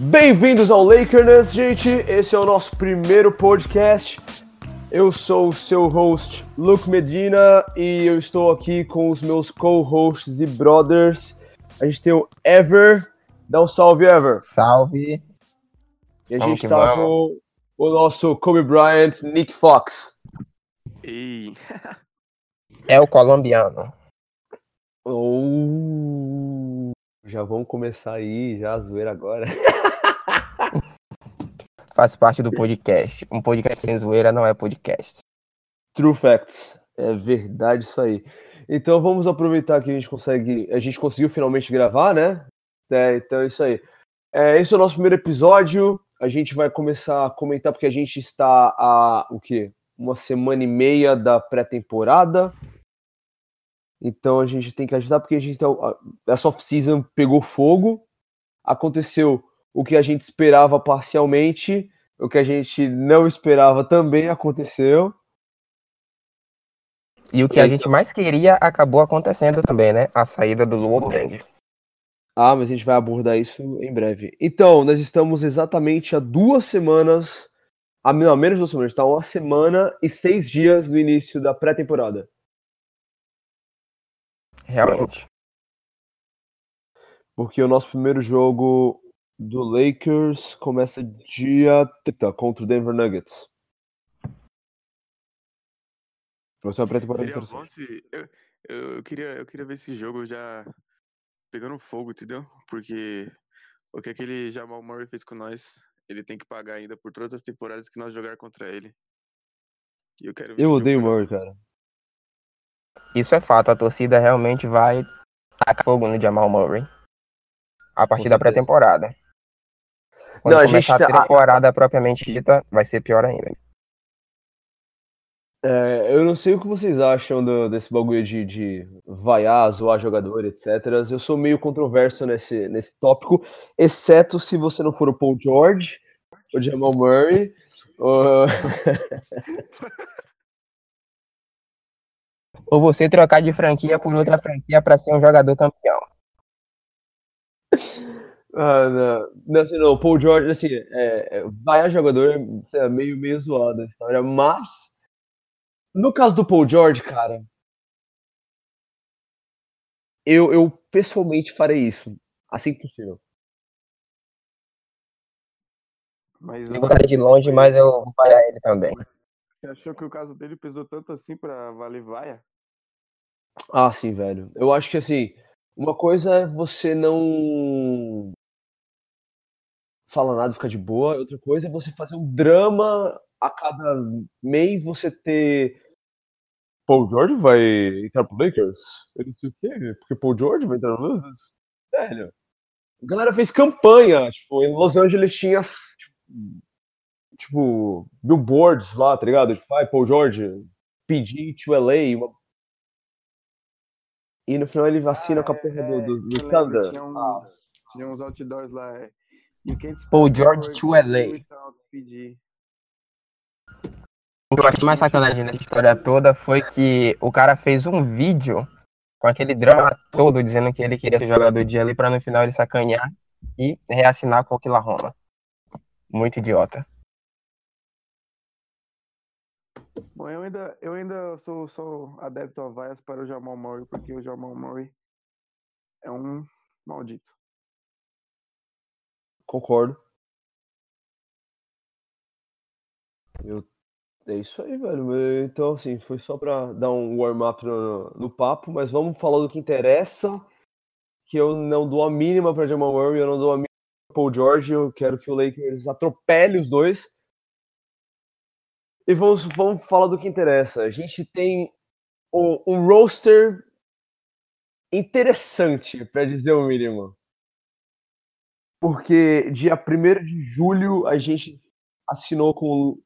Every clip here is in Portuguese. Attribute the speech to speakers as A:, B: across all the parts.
A: Bem-vindos ao Lakers, gente. Esse é o nosso primeiro podcast. Eu sou o seu host, Luke Medina, e eu estou aqui com os meus co-hosts e brothers. A gente tem o Ever. Dá um salve, Ever.
B: Salve.
A: E a
B: Vamos
A: gente tá
B: vamos.
A: com o nosso Kobe Bryant, Nick Fox.
C: Ei,
B: É o colombiano.
A: Oh, já vamos começar aí, já a zoeira agora.
B: Faz parte do podcast. Um podcast sem zoeira não é podcast.
A: True facts. É verdade isso aí. Então vamos aproveitar que a gente consegue. A gente conseguiu finalmente gravar, né? É, então é isso aí. É, esse é o nosso primeiro episódio. A gente vai começar a comentar porque a gente está a o quê? Uma semana e meia da pré-temporada. Então a gente tem que ajudar porque a gente tá, essa off-season pegou fogo. Aconteceu o que a gente esperava parcialmente, o que a gente não esperava também aconteceu.
B: E o que a gente mais queria acabou acontecendo também, né? A saída do Luo Deng.
A: Ah, mas a gente vai abordar isso em breve. Então, nós estamos exatamente há duas semanas, a não, menos de duas semanas, está uma semana e seis dias do início da pré-temporada.
B: Realmente.
A: Porque o nosso primeiro jogo do Lakers começa dia 30 contra o Denver Nuggets. Vai ser uma pré-temporada interessante.
C: se. Eu, eu, eu queria, eu queria ver esse jogo já pegando fogo, entendeu? Porque o que aquele Jamal Murray fez com nós, ele tem que pagar ainda por todas as temporadas que nós jogar contra ele. E eu quero ver
A: Eu odeio o Murray, cara.
B: Isso é fato. A torcida realmente vai tacar fogo no Jamal Murray. A partir da pré-temporada. Quando
A: Não, a gente
B: começar a
A: tá-
B: temporada propriamente dita, vai ser pior ainda.
A: É, eu não sei o que vocês acham do- desse bagulho de, de vaiar, zoar jogador, etc. Eu sou meio controverso nesse, nesse tópico, exceto se você não for o Paul George, o Jamal Murray. ou-
B: Ou você trocar de franquia por outra franquia para ser um jogador campeão.
A: Ah, não, não, assim, não, Paul George, assim, é, é, vaiar jogador é é meio, meio zoado a história, mas no caso do Paul George, cara, eu, eu pessoalmente farei isso, assim que possível.
C: Mas
B: Eu vou de longe, mas eu vou vaiar ele também.
C: você achou que o caso dele pesou tanto assim pra valer vaia?
A: Ah, sim, velho. Eu acho que assim, uma coisa é você não falar nada, ficar de boa, outra coisa é você fazer um drama a cada mês, você ter. Paul George vai entrar pro Lakers? Eu não sei o quê, porque Paul George vai entrar no Lakers? Velho. A galera fez campanha, tipo, em Los Angeles tinha tipo, tipo billboards lá, tá ligado? Tipo, ai, Paul George, PG to LA, uma e no final ele vacina com a porra do, do, do
C: Ah, eu lembro,
A: Thunder.
C: Tinha uns,
A: Ah,
C: tinha uns outdoors lá. é,
B: Paul George to LA. O que eu acho mais sacanagem nessa história toda foi que o cara fez um vídeo com aquele drama todo dizendo que ele queria ser jogador de ali pra no final ele sacanear e reassinar com o Oklahoma. Muito idiota.
C: Bom, eu ainda, eu ainda sou, sou adepto a vaias para o Jamal Murray, porque o Jamal Murray é um maldito.
A: concordo. Eu, é isso aí, velho. Eu- Então, assim, foi só pra dar um warm-up no, no papo, mas vamos falar do que interessa. Que eu não dou a mínima pra Jamal Murray, eu não dou a mínima pra Paul George. Eu quero que o Lakers atropele os dois. E vamos, vamos falar do que interessa. A gente tem um, um roster interessante, pra dizer o mínimo. Porque dia 1 de julho a gente assinou com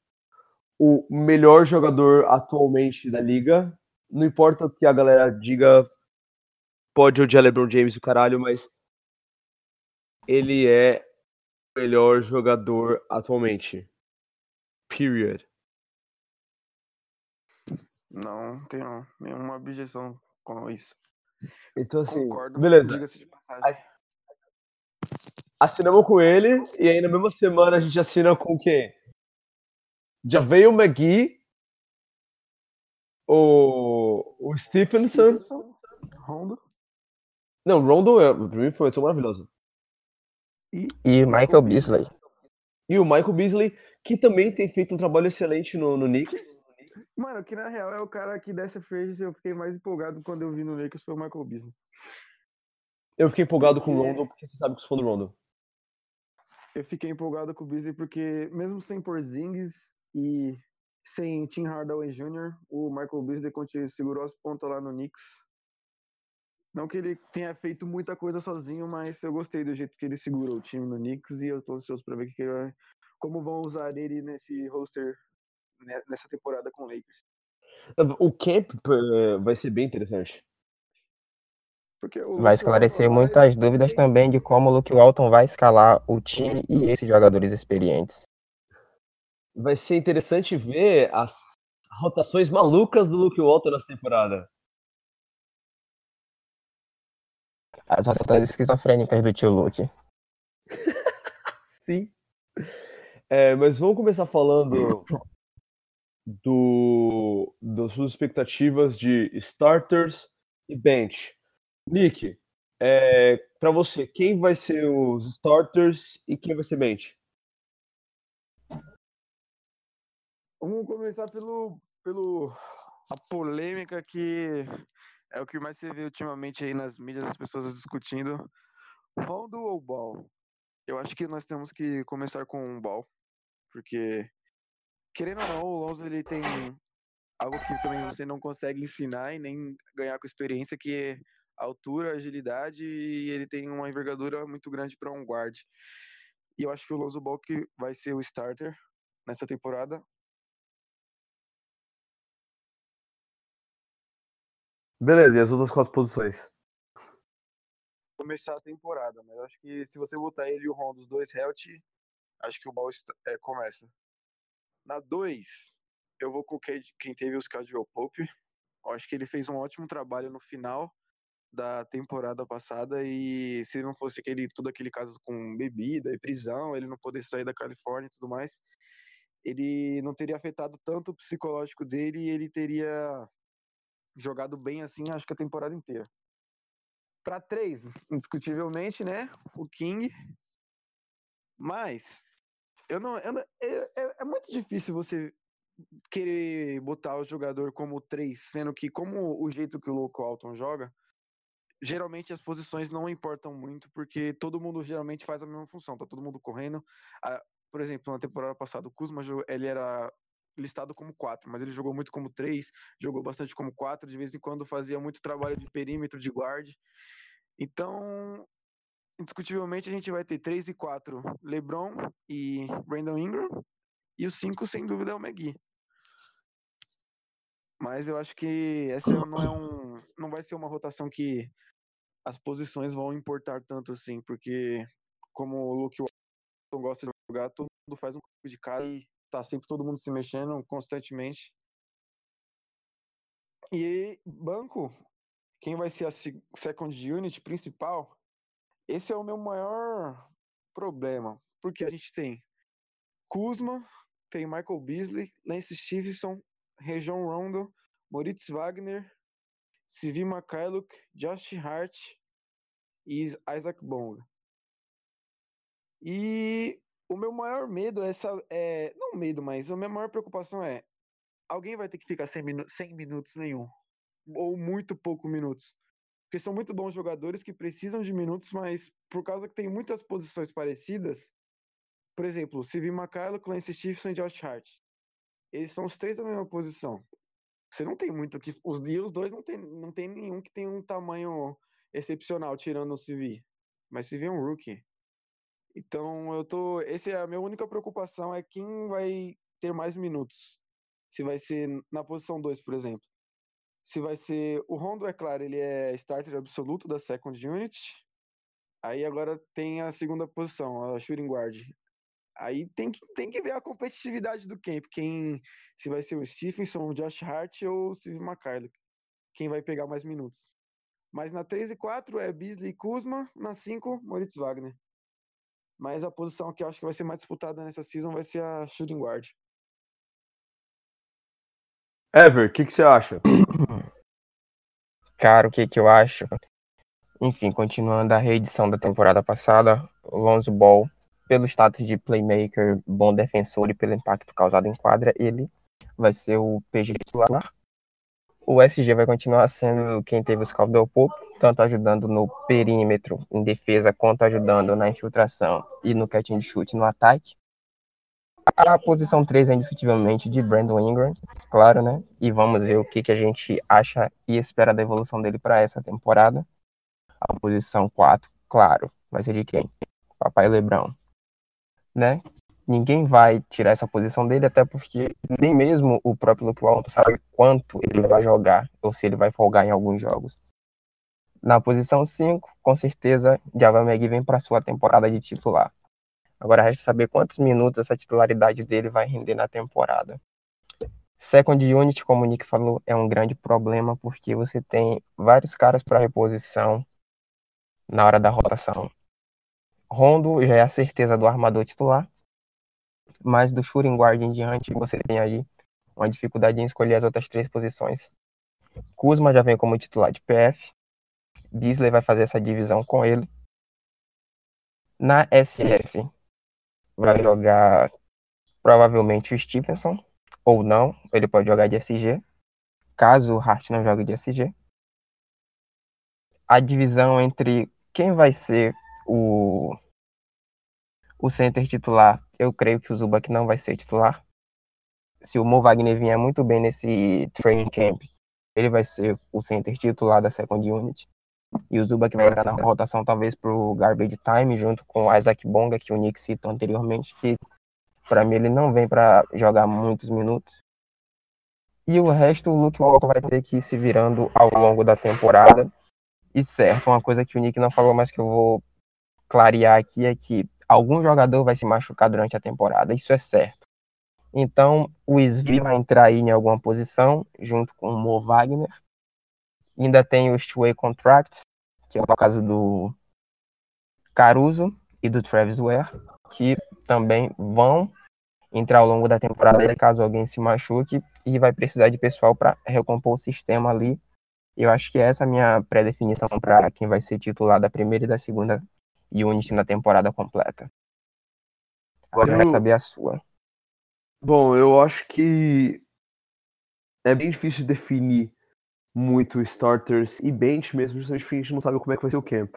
A: o melhor jogador atualmente da liga. Não importa o que a galera diga, pode odiar LeBron James o caralho, mas ele é melhor jogador atualmente. Period.
C: Não tenho nenhuma objeção com isso.
A: Então, assim,
C: Concordo.
A: beleza. Assinamos com ele, e aí na mesma semana a gente assina com quem? Já veio o McGee, o, o Stephenson.
C: Rondo.
A: Não, o Rondo, é, pra mim foi maravilhoso.
B: E Michael Beasley.
A: E o Michael Beasley, que também tem feito um trabalho excelente no, no Knicks.
C: Mano, que na real é o cara que dessa frente eu fiquei mais empolgado quando eu vi no Lakers foi o Michael Beasley.
A: Eu fiquei empolgado com o
C: Porque-
A: Rondo, porque você sabe que sou fã do Rondo.
C: Eu fiquei empolgado com o Beasley porque mesmo sem Porzingis e sem Tim Hardaway Jr., o Michael Beasley segurou as pontas lá no Knicks. Não que ele tenha feito muita coisa sozinho, mas eu gostei do jeito que ele segurou o time no Knicks e eu tô ansioso pra ver que vai- como vão usar ele nesse roster ne- nessa temporada com o Lakers.
A: O camp eh, vai ser bem interessante.
C: Porque o
B: Vai esclarecer muitas dúvidas também de como o Luke Walton vai escalar o time e esses jogadores experientes.
A: Vai ser interessante ver as rotações malucas do Luke Walton nessa temporada.
B: As rotações esquizofrênicas do tio Luke.
A: Sim. É, mas vamos começar falando do, das suas expectativas de starters e bench. Nick, é, para você, quem vai ser os starters e quem vai ser bench?
C: Vamos começar pelo, pelo a polêmica que é o que mais você vê ultimamente aí nas mídias, as pessoas discutindo. Rondo ou Ball? Eu acho que nós temos que começar com o Ball, porque querendo ou não, o Lonzo ele tem algo que também você não consegue ensinar e nem ganhar com experiência, que é altura, agilidade e ele tem uma envergadura muito grande para um guard. E eu acho que o Lonzo Ball que vai ser o starter nessa temporada.
A: Beleza, e as outras quatro posições?
C: começar a temporada, mas acho que se você botar ele e o Rondo, os dois health, acho que o ball é, começa. Na 2, eu vou com quem, teve os Caldwell Pope. Eu acho que ele fez um ótimo trabalho no final da temporada passada e se não fosse aquele todo aquele caso com bebida e prisão, ele não poder sair da Califórnia e tudo mais, ele não teria afetado tanto o psicológico dele e ele teria jogado bem assim, acho que a temporada inteira. Para três, indiscutivelmente, né? O King. Mas eu não, eu não- é, é- é muito difícil você querer botar o jogador como três, sendo que como o jeito que o Luke Walton joga, geralmente as posições não importam muito, porque todo mundo geralmente faz a mesma função, tá todo mundo correndo. Ah, por exemplo, na temporada passada, o Kuzma ele era listado como quatro, mas ele jogou muito como três, jogou bastante como quatro, de vez em quando fazia muito trabalho de perímetro, de guard. Então, indiscutivelmente, a gente vai ter 3 e 4, LeBron e Brandon Ingram, e o 5, sem dúvida, é o McGee. Mas eu acho que essa não é um. Não vai ser uma rotação que as posições vão importar tanto assim, porque como o Luke Walton gosta de jogar, todo mundo faz um pouco de cara e tá sempre todo mundo se mexendo constantemente. E banco, quem vai ser a se- second unit principal? Esse é o meu maior problema, porque a gente tem Kuzma, tem Michael Beasley, Lance Stevenson, Rejon Rondo, Moritz Wagner, Sivi Makailuk, Josh Hart e Is- Isaac Bonga. E o meu maior medo é essa. É, não medo, mas a minha maior preocupação é: alguém vai ter que ficar sem, minu sem minutos nenhum. Ou muito pouco minutos. Porque são muito bons jogadores que precisam de minutos, mas por causa que tem muitas posições parecidas. Por exemplo, Sivi Makailo, Clancy Stevenson e Josh Hart. Eles são os três da mesma posição. Você não tem muito que. Os, e os dois não tem, não tem nenhum que tem um tamanho excepcional, tirando o CV. Mas CV é um rookie. Então eu tô. Essa é a minha única preocupação, é quem vai ter mais minutos. Se vai ser na posição 2, por exemplo. Se vai ser. O Rondo, é claro, ele é starter absoluto da second unit. Aí agora tem a segunda posição, a shooting guard. Aí tem que, tem que ver a competitividade do camp. Quem, se vai ser o Stephenson, o Josh Hart ou o Steve. Quem vai pegar mais minutos. Mas na 3 e 4 é Beasley e Kuzma. Na 5, Moritz Wagner. Mas a posição que eu acho que vai ser mais disputada nessa season vai ser a shooting guard.
A: Ever, o que, que você acha?
B: Cara, o que que eu acho? Enfim, continuando a reedição da temporada passada, o Lonzo Ball, pelo status de playmaker, bom defensor e pelo impacto causado em quadra, ele vai ser o PG titular. O SG vai continuar sendo quem teve os Caldwell Pope, tanto ajudando no perímetro, em defesa, quanto ajudando na infiltração e no catch and shoot no ataque. A posição 3 é indiscutivelmente de Brandon Ingram, claro, né? E vamos ver o que, que a gente acha e espera da evolução dele para essa temporada. A posição 4, claro, vai ser de quem? Papai Lebrão, né? Ninguém vai tirar essa posição dele, até porque nem mesmo o próprio Luke Walton sabe quanto ele vai jogar, ou se ele vai folgar em alguns jogos. Na posição 5, com certeza, Java Meg vem para sua temporada de titular. Agora resta saber quantos minutos essa titularidade dele vai render na temporada. Second unit, como o Nick falou, é um grande problema porque você tem vários caras para reposição na hora da rotação. Rondo já é a certeza do armador titular, mas do shooting guard em diante você tem aí uma dificuldade em escolher as outras três posições. Kuzma já vem como titular de PF, Beasley vai fazer essa divisão com ele. Na SF, vai jogar provavelmente o Stevenson, ou não, ele pode jogar de SG, caso o Hart não jogue de SG. A divisão entre quem vai ser o, o center titular, eu creio que o Zubac não vai ser titular. Se o Mo Wagner vier muito bem nesse training camp, ele vai ser o center titular da second unit. E o Zubac vai entrar na rotação talvez pro garbage time, junto com o Isaac Bonga, que o Nick citou anteriormente, que para mim ele não vem para jogar muitos minutos. E o resto o Luke Walton vai ter que ir se virando ao longo da temporada. E certo, uma coisa que o Nick não falou, mas que eu vou clarear aqui é que algum jogador vai se machucar durante a temporada, isso é certo. Então, o Svi vai entrar aí em alguma posição, junto com o Mo Wagner. Ainda tem os two-way contracts, que é o caso do Caruso e do Travis Ware, que também vão entrar ao longo da temporada caso alguém se machuque e vai precisar de pessoal para recompor o sistema ali. Eu acho que essa é a minha pré-definição para quem vai ser titular da primeira e da segunda unit na temporada completa. Agora eu quero saber a sua.
A: Bom, eu acho que é bem difícil definir muito starters e bench mesmo, justamente porque a gente não sabe como é que vai ser o camp.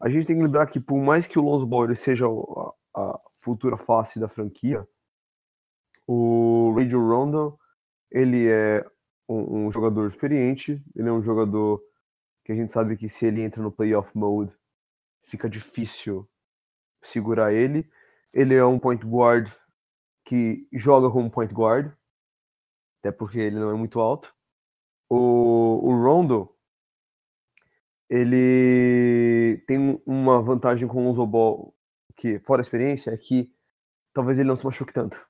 A: A gente tem que lembrar que por mais que o Lonzo Ball seja a, a futura face da franquia, o Radio Rondo, ele é um, um, jogador experiente, ele é um jogador que a gente sabe que se ele entra no playoff mode, fica difícil segurar ele. Ele é um point guard que joga como point guard, até porque ele não é muito alto. O, o Rondo, ele tem uma vantagem com o Zobol, que fora a experiência, é que talvez ele não se machuque tanto.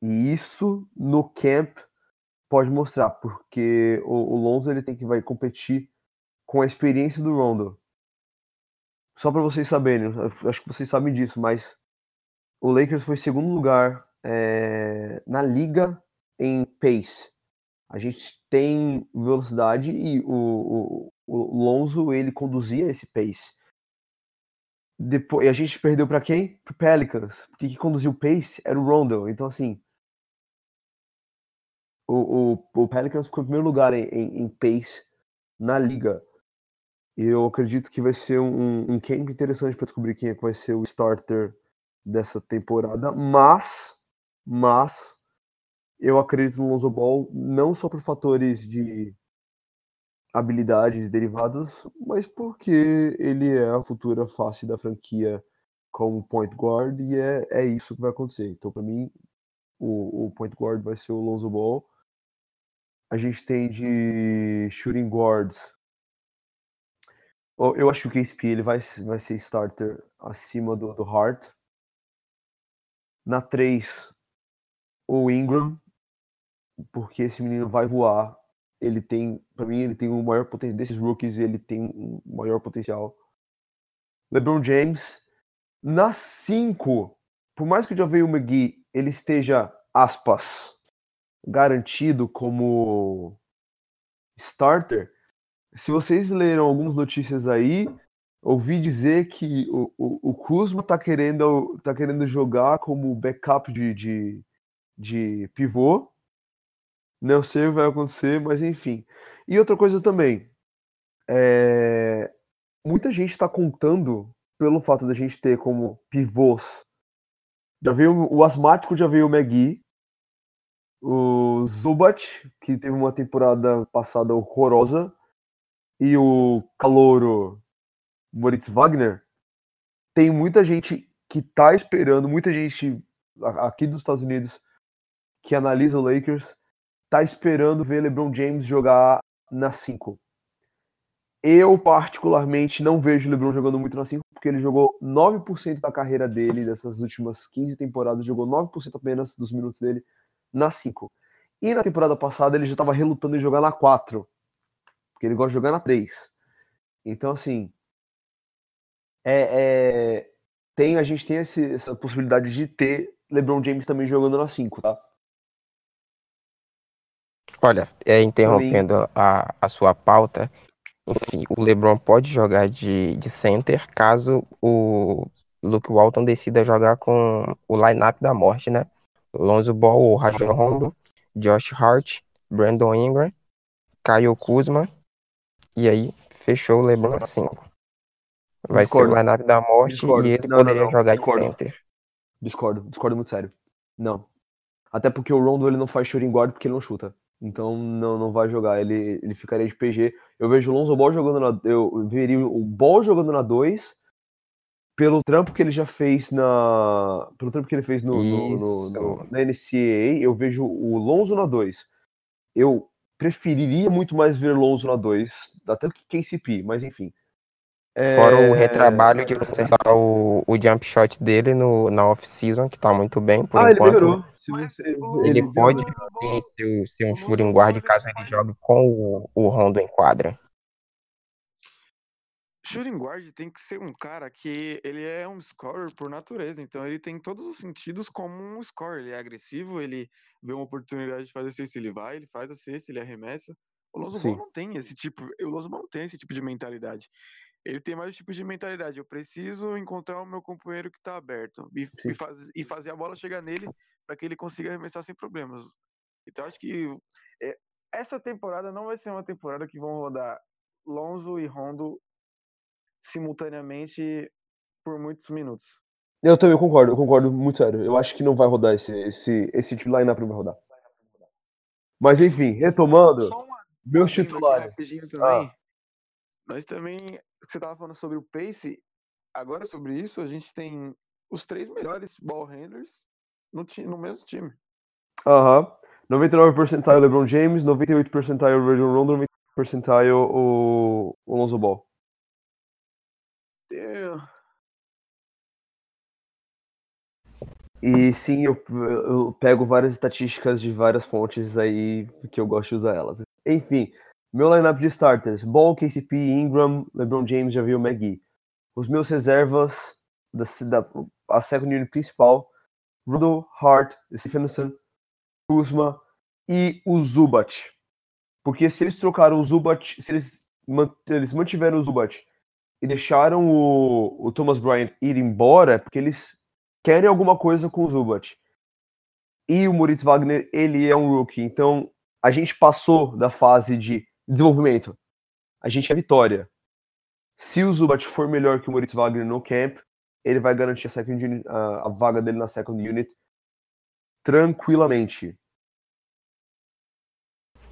A: E isso no camp pode mostrar, porque o, o Lonzo ele tem que vai competir com a experiência do Rondo. Só para vocês saberem, acho que vocês sabem disso, mas o Lakers foi segundo lugar é, na liga em pace. A gente tem velocidade e o, o, o Lonzo ele conduzia esse pace. Depois, e a gente perdeu para quem? Pro Pelicans. Porque quem conduziu o pace era o Rondo. Então, assim, o, o, o Pelicans ficou em primeiro lugar em, em, em pace na liga. Eu acredito que vai ser um, um camp interessante para descobrir quem é que vai ser o starter dessa temporada. Mas, mas, eu acredito no Lonzo Ball não só por fatores de habilidades derivadas, mas porque ele é a futura face da franquia como point guard e é, é isso que vai acontecer. Então, para mim, o, o point guard vai ser o Lonzo Ball. A gente tem de shooting guards Eu acho que o KCP ele vai, vai ser starter acima do, do Hart. Na 3, o Ingram, porque esse menino vai voar. Ele tem, para mim, ele tem o maior potencial desses rookies, ele tem um maior potencial. LeBron James. Na 5, por mais que o McGee ele esteja, aspas, garantido como starter, se vocês leram algumas notícias aí, ouvi dizer que o, o, o Kuzma tá querendo, tá querendo jogar como backup de, de, de pivô. Não sei o que vai acontecer, mas enfim. E outra coisa também, é, muita gente está contando pelo fato da gente ter como pivôs. Já veio o asmático, já veio o McGee, o Zubat, que teve uma temporada passada horrorosa, e o calouro Moritz Wagner. Tem muita gente que tá esperando, muita gente aqui dos Estados Unidos que analisa o Lakers, tá esperando ver LeBron James jogar na 5. Eu, particularmente, não vejo o LeBron jogando muito na 5, porque ele jogou 9% da carreira dele, dessas últimas 15 temporadas, jogou 9% apenas dos minutos dele na 5. E na temporada passada ele já estava relutando em jogar na 4, porque ele gosta de jogar na 3. Então, assim, é, é- tem, a gente tem esse- essa possibilidade de ter LeBron James também jogando na 5, tá?
B: Olha, é, interrompendo a, a sua pauta, enfim, o LeBron pode jogar de, de center caso o Luke Walton decida jogar com o lineup da morte, né? Lonzo Ball, Rajon Rondo, Josh Hart, Brandon Ingram, Kyle Kuzma, e aí fechou o LeBron na 5. Vai
A: Discordo.
B: ser o lineup da morte
A: Discordo.
B: e ele
A: Não, não,
B: poderia
A: não.
B: jogar
A: Discordo.
B: de center.
A: Discordo, discordo muito sério. Não. Até porque o Rondo ele não faz shooting guard porque ele não chuta. Então não, não vai jogar. Ele, ele ficaria de PG. Eu vejo o Lonzo Ball jogando na. Eu veria o Ball jogando na 2 pelo trampo que ele já fez na. Pelo trampo que ele fez no, no- no- no- na NCAA, eu vejo o Lonzo na 2. Eu preferiria muito mais ver Lonzo na 2, até que KCP, mas enfim.
B: Fora o
A: É,
B: retrabalho de consertar o, o jump shot dele no, na off-season, que tá muito bem, por
A: Ah, ele
B: enquanto.
A: melhorou. Você-
C: o-
B: Ele
A: ele-
B: pode ser, ser um shooting guard caso
C: ele
B: ele jogue com o, o Rondo em quadra.
C: Shooting guard tem que ser um cara que ele é um scorer por natureza, então ele tem todos os sentidos como um scorer. Ele é agressivo, ele vê uma oportunidade de fazer cesta, ele vai, ele faz a cesta, ele arremessa. O Lonzo. Ball não tem esse tipo, o Lonzo Ball não tem esse tipo de mentalidade. Ele tem mais tipo de mentalidade. Eu preciso encontrar o meu companheiro que tá aberto e, e, faz- e fazer a bola chegar nele para que ele consiga arremessar sem problemas. Então acho que é, essa temporada não vai ser uma temporada que vão rodar Lonzo e Rondo simultaneamente por muitos minutos.
A: Eu também concordo, eu concordo muito sério. Eu acho que não vai rodar esse, esse, esse line-up não vai rodar. Mas enfim, retomando,
C: uma
A: meus titulares.
C: também.
A: Ah.
C: Nós também, você tava falando sobre o pace, agora sobre isso a gente tem os três melhores ball handlers no, ti- no mesmo time.
A: Aham. 99 percentile LeBron James, 98 percentile Rajon Rondo, 98 percentile o, o Lonzo Ball.
C: Eu-
A: E sim, eu, eu pego várias estatísticas de várias fontes aí que eu gosto de usar elas. Enfim, meu lineup de starters: Ball, KCP, Ingram, LeBron James, Javier McGee. Os meus reservas da, da a second unit principal: Rudolph, Hart, Stephenson, Kuzma e o Zubat. Porque se eles trocaram o Zubat, se eles, eles mantiveram o Zubat e deixaram o, o Thomas Bryant ir embora, é porque eles querem alguma coisa com o Zubat. E o Moritz Wagner, ele é um rookie. Então, a gente passou da fase de desenvolvimento. A gente é vitória. Se o Zubat for melhor que o Moritz Wagner no camp, ele vai garantir a, second unit- a- a vaga dele na second unit tranquilamente.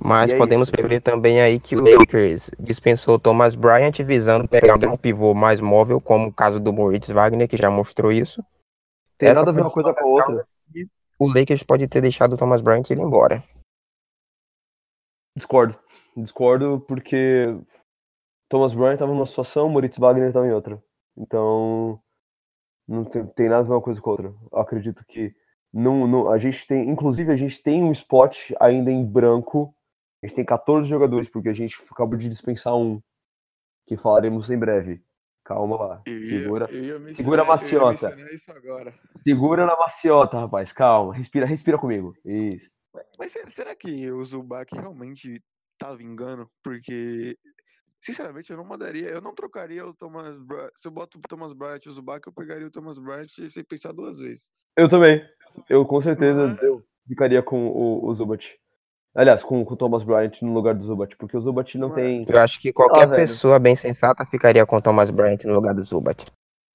B: Mas
A: é
B: podemos
A: isso.
B: prever também aí que o Lakers dispensou o Thomas Bryant visando pegar um pivô mais móvel, como o caso do Moritz Wagner, que já mostrou isso.
A: Tem
B: Essa
A: nada a ver uma coisa com a outra.
B: O Lakers pode ter deixado o Thomas Bryant ir embora.
A: Discordo. Discordo porque Thomas Bryant tava numa situação, Moritz Wagner tava em outra. Então, não tem, tem nada a ver uma coisa com a outra. Eu acredito que não, não, a gente tem, inclusive, a gente tem um spot ainda em branco. A gente tem 14 jogadores, porque a gente acabou de dispensar um, que falaremos em breve. Calma lá.
C: Eu
A: Segura,
C: eu
A: segura a maciota. segura na maciota, rapaz. Calma. Respira, respira comigo. Isso.
C: Mas será, que o Zubac realmente tá vingando? Porque, sinceramente, eu não mandaria, eu não trocaria o Thomas Bryant. Se eu boto o Thomas Bryant e o Zubac, eu pegaria o Thomas Bryant sem pensar duas vezes.
A: Eu também. Eu com certeza
C: é?
A: eu ficaria com o, o Zubat. Aliás, com, com o Thomas Bryant no lugar do Zubat, porque o Zubat não
C: é?
A: tem.
B: Eu acho que qualquer
A: velho.
B: pessoa bem sensata ficaria com Thomas Bryant no lugar do Zubat.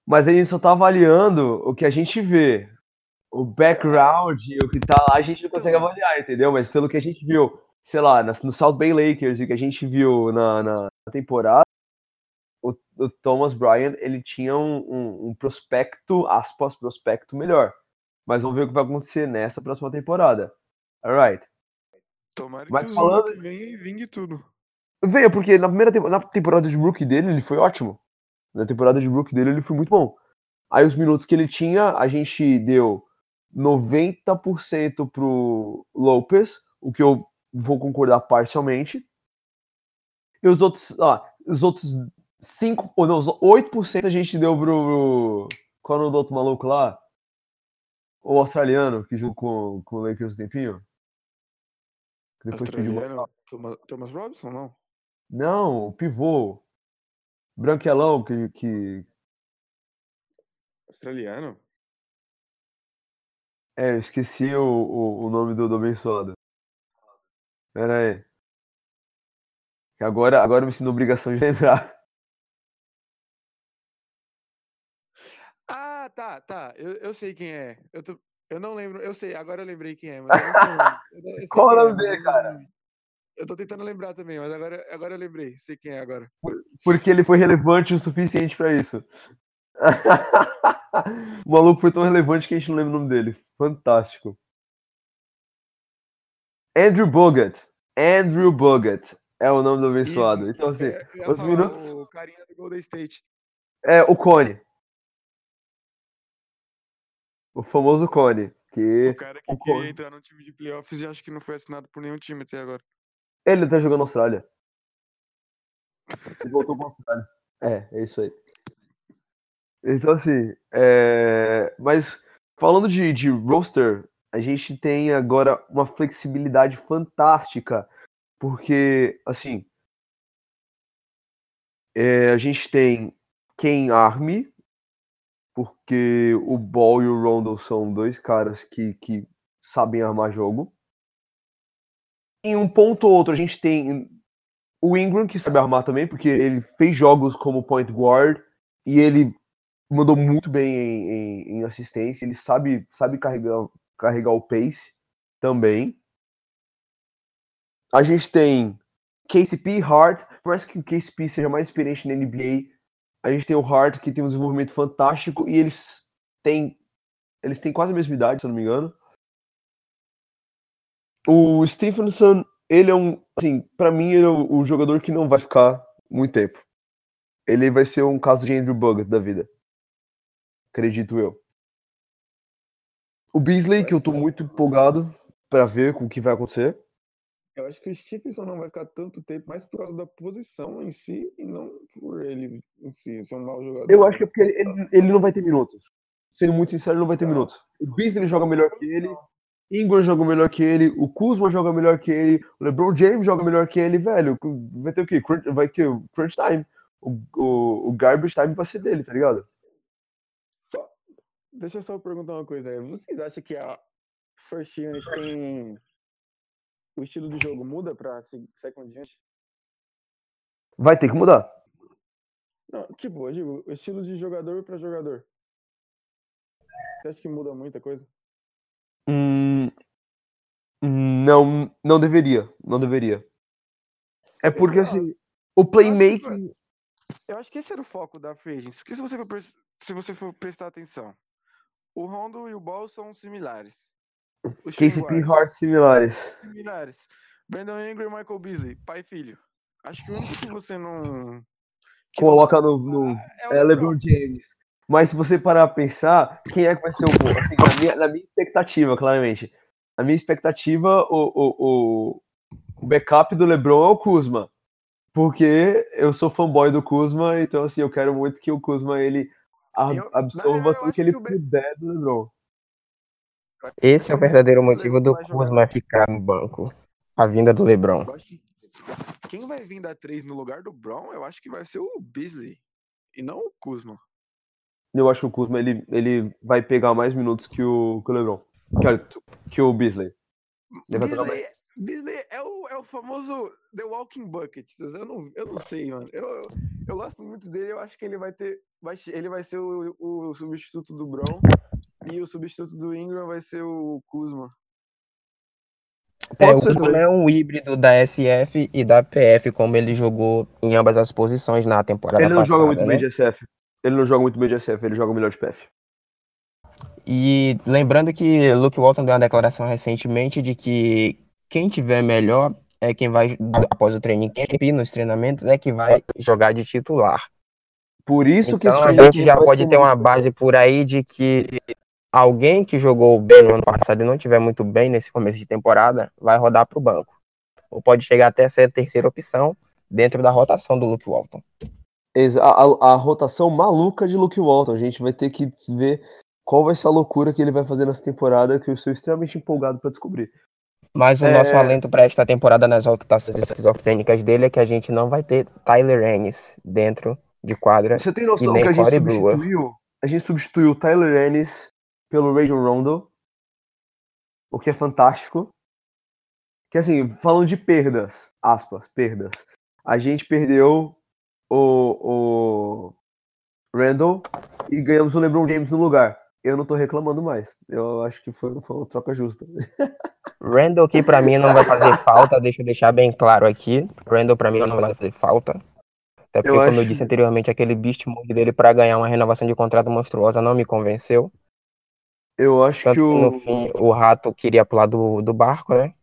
A: Mas gente só tá avaliando o que a gente vê. O background, o que tá lá, a gente não consegue avaliar, entendeu? Mas pelo que a gente viu, sei lá, no South Bay Lakers e o que a gente viu na, na na temporada, o, o Thomas Bryant, ele tinha um, um- um prospecto, aspas, prospecto melhor. Mas vamos ver o que vai acontecer nessa próxima temporada. Alright.
C: Tomara
A: Mas
C: que o
A: falando-
C: Zubac venha e vingue tudo.
A: Veio, porque na primeira tempo- na temporada de rookie dele, ele foi ótimo. Na temporada de rookie dele, ele foi muito bom. Aí os minutos que ele tinha, a gente deu 90% pro Lopes, o que eu vou concordar parcialmente. E os outros, ó, os outros 5, ou não, os 8% a gente deu pro. Qual é o nome do outro maluco lá? O australiano que jogou com, com o Lakers um tempinho? Que depois pediu uma
C: Thomas, Thomas Robinson, não?
A: Não, o pivô. Branquelão que, que.
C: Australiano?
A: É, eu esqueci o, o, o nome do, do abençoado. Pera aí. Agora, agora eu me sinto obrigação de lembrar.
C: Ah, tá, tá. Eu, eu sei quem é. Eu, tô, eu não lembro. Eu sei, agora eu lembrei quem é. Mas eu não. Eu eu
A: Qual é o nome
C: mas
A: dele, cara?
C: Eu tô tentando lembrar também, mas agora, agora eu lembrei. Sei quem é agora.
A: Porque ele foi relevante o suficiente pra isso. o maluco foi tão relevante que a gente não lembra o nome dele. Fantástico. Andrew Bogut. Andrew Bogut é o nome do abençoado.
C: Isso,
A: Então, assim,
C: é,
A: os minutos-
C: O carinha do Golden State.
A: é o Cone. O famoso Cone. Que
C: O cara que
A: o
C: queria
A: Cone.
C: entrar no time de playoffs e acho que não foi assinado por nenhum time até agora.
A: Ele tá jogando na Austrália. Ele voltou pra Austrália. É, é isso aí. Então, assim, é... mas falando de, de roster, a gente tem agora uma flexibilidade fantástica, porque, assim, é, a gente tem quem arme, porque o Ball e o Rondo são dois caras que, que sabem armar jogo. Em um ponto ou outro, a gente tem o Ingram, que sabe armar também, porque ele fez jogos como point guard e ele mandou muito bem em, em- em assistência. Ele sabe, sabe carregar, carregar o pace também. A gente tem KCP, Hart, por mais que o KCP seja mais experiente na NBA, a gente tem o Hart, que tem um desenvolvimento fantástico e eles têm, eles têm quase a mesma idade, se eu não me engano. O Stephenson, ele é um, assim, pra mim ele é o, jogador que não vai ficar muito tempo. Ele vai ser um caso de Andrew Bogut da vida. Acredito eu. O Beasley, que eu tô muito empolgado pra ver com o que vai acontecer.
C: Eu acho que o Stephenson não vai ficar tanto tempo, mais por causa da posição em si e não por ele em si ser um mau jogador.
A: Eu acho que é porque ele, ele, ele não vai ter minutos. Sendo muito sincero, ele não vai ter minutos. O Beasley joga melhor que ele. Ingram joga melhor que ele, o Kuzma joga melhor que ele, o LeBron James joga melhor que ele, velho. Vai ter o quê? Crunch- Vai ter o crunch time. O, o, o garbage time vai ser dele, tá ligado?
C: Só, deixa eu só perguntar uma coisa aí. Vocês acham que a First Unit tem. O estilo de jogo muda pra se- Second Unit?
A: Vai ter que mudar.
C: Não, tipo, eu digo, o estilo de jogador pra jogador. Você acha que muda muita coisa?
A: Hum, não, não deveria. Não deveria. É porque assim, o playmaking.
C: Eu acho que esse era o foco da Free Agents. Porque se você for, se você for prestar atenção, o Rondo e o Ball são similares. Os
A: KCP Hart similares.
C: similares. Brandon Ingram e Michael Beasley, pai e filho. Acho que o único que você não, que não
A: coloca
C: pra
A: no, no-
C: é
A: é
C: LeBron.
A: James. Mas se você parar pra pensar, quem é que vai ser o bom? Assim, na, minha, na minha expectativa, claramente. Na minha expectativa, o, o, o, o backup do LeBron é o Kuzma. Porque eu sou fanboy do Kuzma, então assim, eu quero muito que o Kuzma ele a-
C: Eu-
A: absorva
C: real, eu
A: tudo que ele
C: que
A: puder do LeBron.
B: Esse é o verdadeiro motivo do. Kuzma ficar no banco. A vinda do LeBron.
C: Quem vai vir dar três no lugar do Brown, eu acho que vai ser o Beasley. E não o Kuzma.
A: Eu acho que o Kuzma ele, ele vai pegar mais minutos que o, que o LeBron. Que, que o Beasley. Pegar mais.
C: Beasley, Beasley é, o, é o famoso The Walking Bucket. Eu não, eu não sei, mano. Eu, eu, eu gosto muito dele. Eu acho que ele vai ter. Vai, ele vai ser o, o substituto do Brown. E o substituto do Ingram vai ser o Kuzma.
B: É, o Kuzma é um híbrido da SF e da PF, como ele jogou em ambas as posições na temporada
A: Ele não
B: passada.
A: joga muito
B: né?
A: bem de SF. Ele não joga muito bem de SF, ele joga melhor de PF.
B: E lembrando que Luke Walton deu uma declaração recentemente de que quem tiver melhor é quem vai, após o training camp, nos treinamentos, é que vai jogar de titular.
A: Por isso que
B: Então
A: esse
B: a gente já pode ter uma base por aí de que alguém que jogou bem no ano passado e não tiver muito bem nesse começo de temporada vai rodar para o banco. Ou pode chegar até a ser a terceira opção dentro da rotação do Luke Walton.
A: A, a- a rotação maluca de Luke Walton. A gente vai ter que ver qual vai ser a loucura que ele vai fazer nessa temporada, que eu estou extremamente empolgado para descobrir.
B: Mas o
A: É.
B: nosso alento para esta temporada nas rotações esquizofrênicas dele é que a gente não vai ter Tyler Ennis dentro de quadra.
A: Você tem noção que a gente
B: Corey Brewer.
A: substituiu? A gente substituiu o Tyler Ennis pelo Rajon Rondo, o que é fantástico. Que assim, falando de perdas, aspas, perdas. A gente perdeu o, o Randall e ganhamos o LeBron James no lugar. Eu não tô reclamando mais. Eu acho que foi, foi uma troca justa.
B: Randall que para mim não vai fazer falta, deixa eu deixar bem claro aqui. Randall para mim não vai fazer falta. Até porque,
A: Eu
B: como eu
A: acho-
B: disse anteriormente, aquele beast mode dele para ganhar uma renovação de contrato monstruosa não me convenceu.
A: Eu acho
B: Tanto
A: que
B: que,
A: o.
B: no fim o rato queria pular do, do barco, né?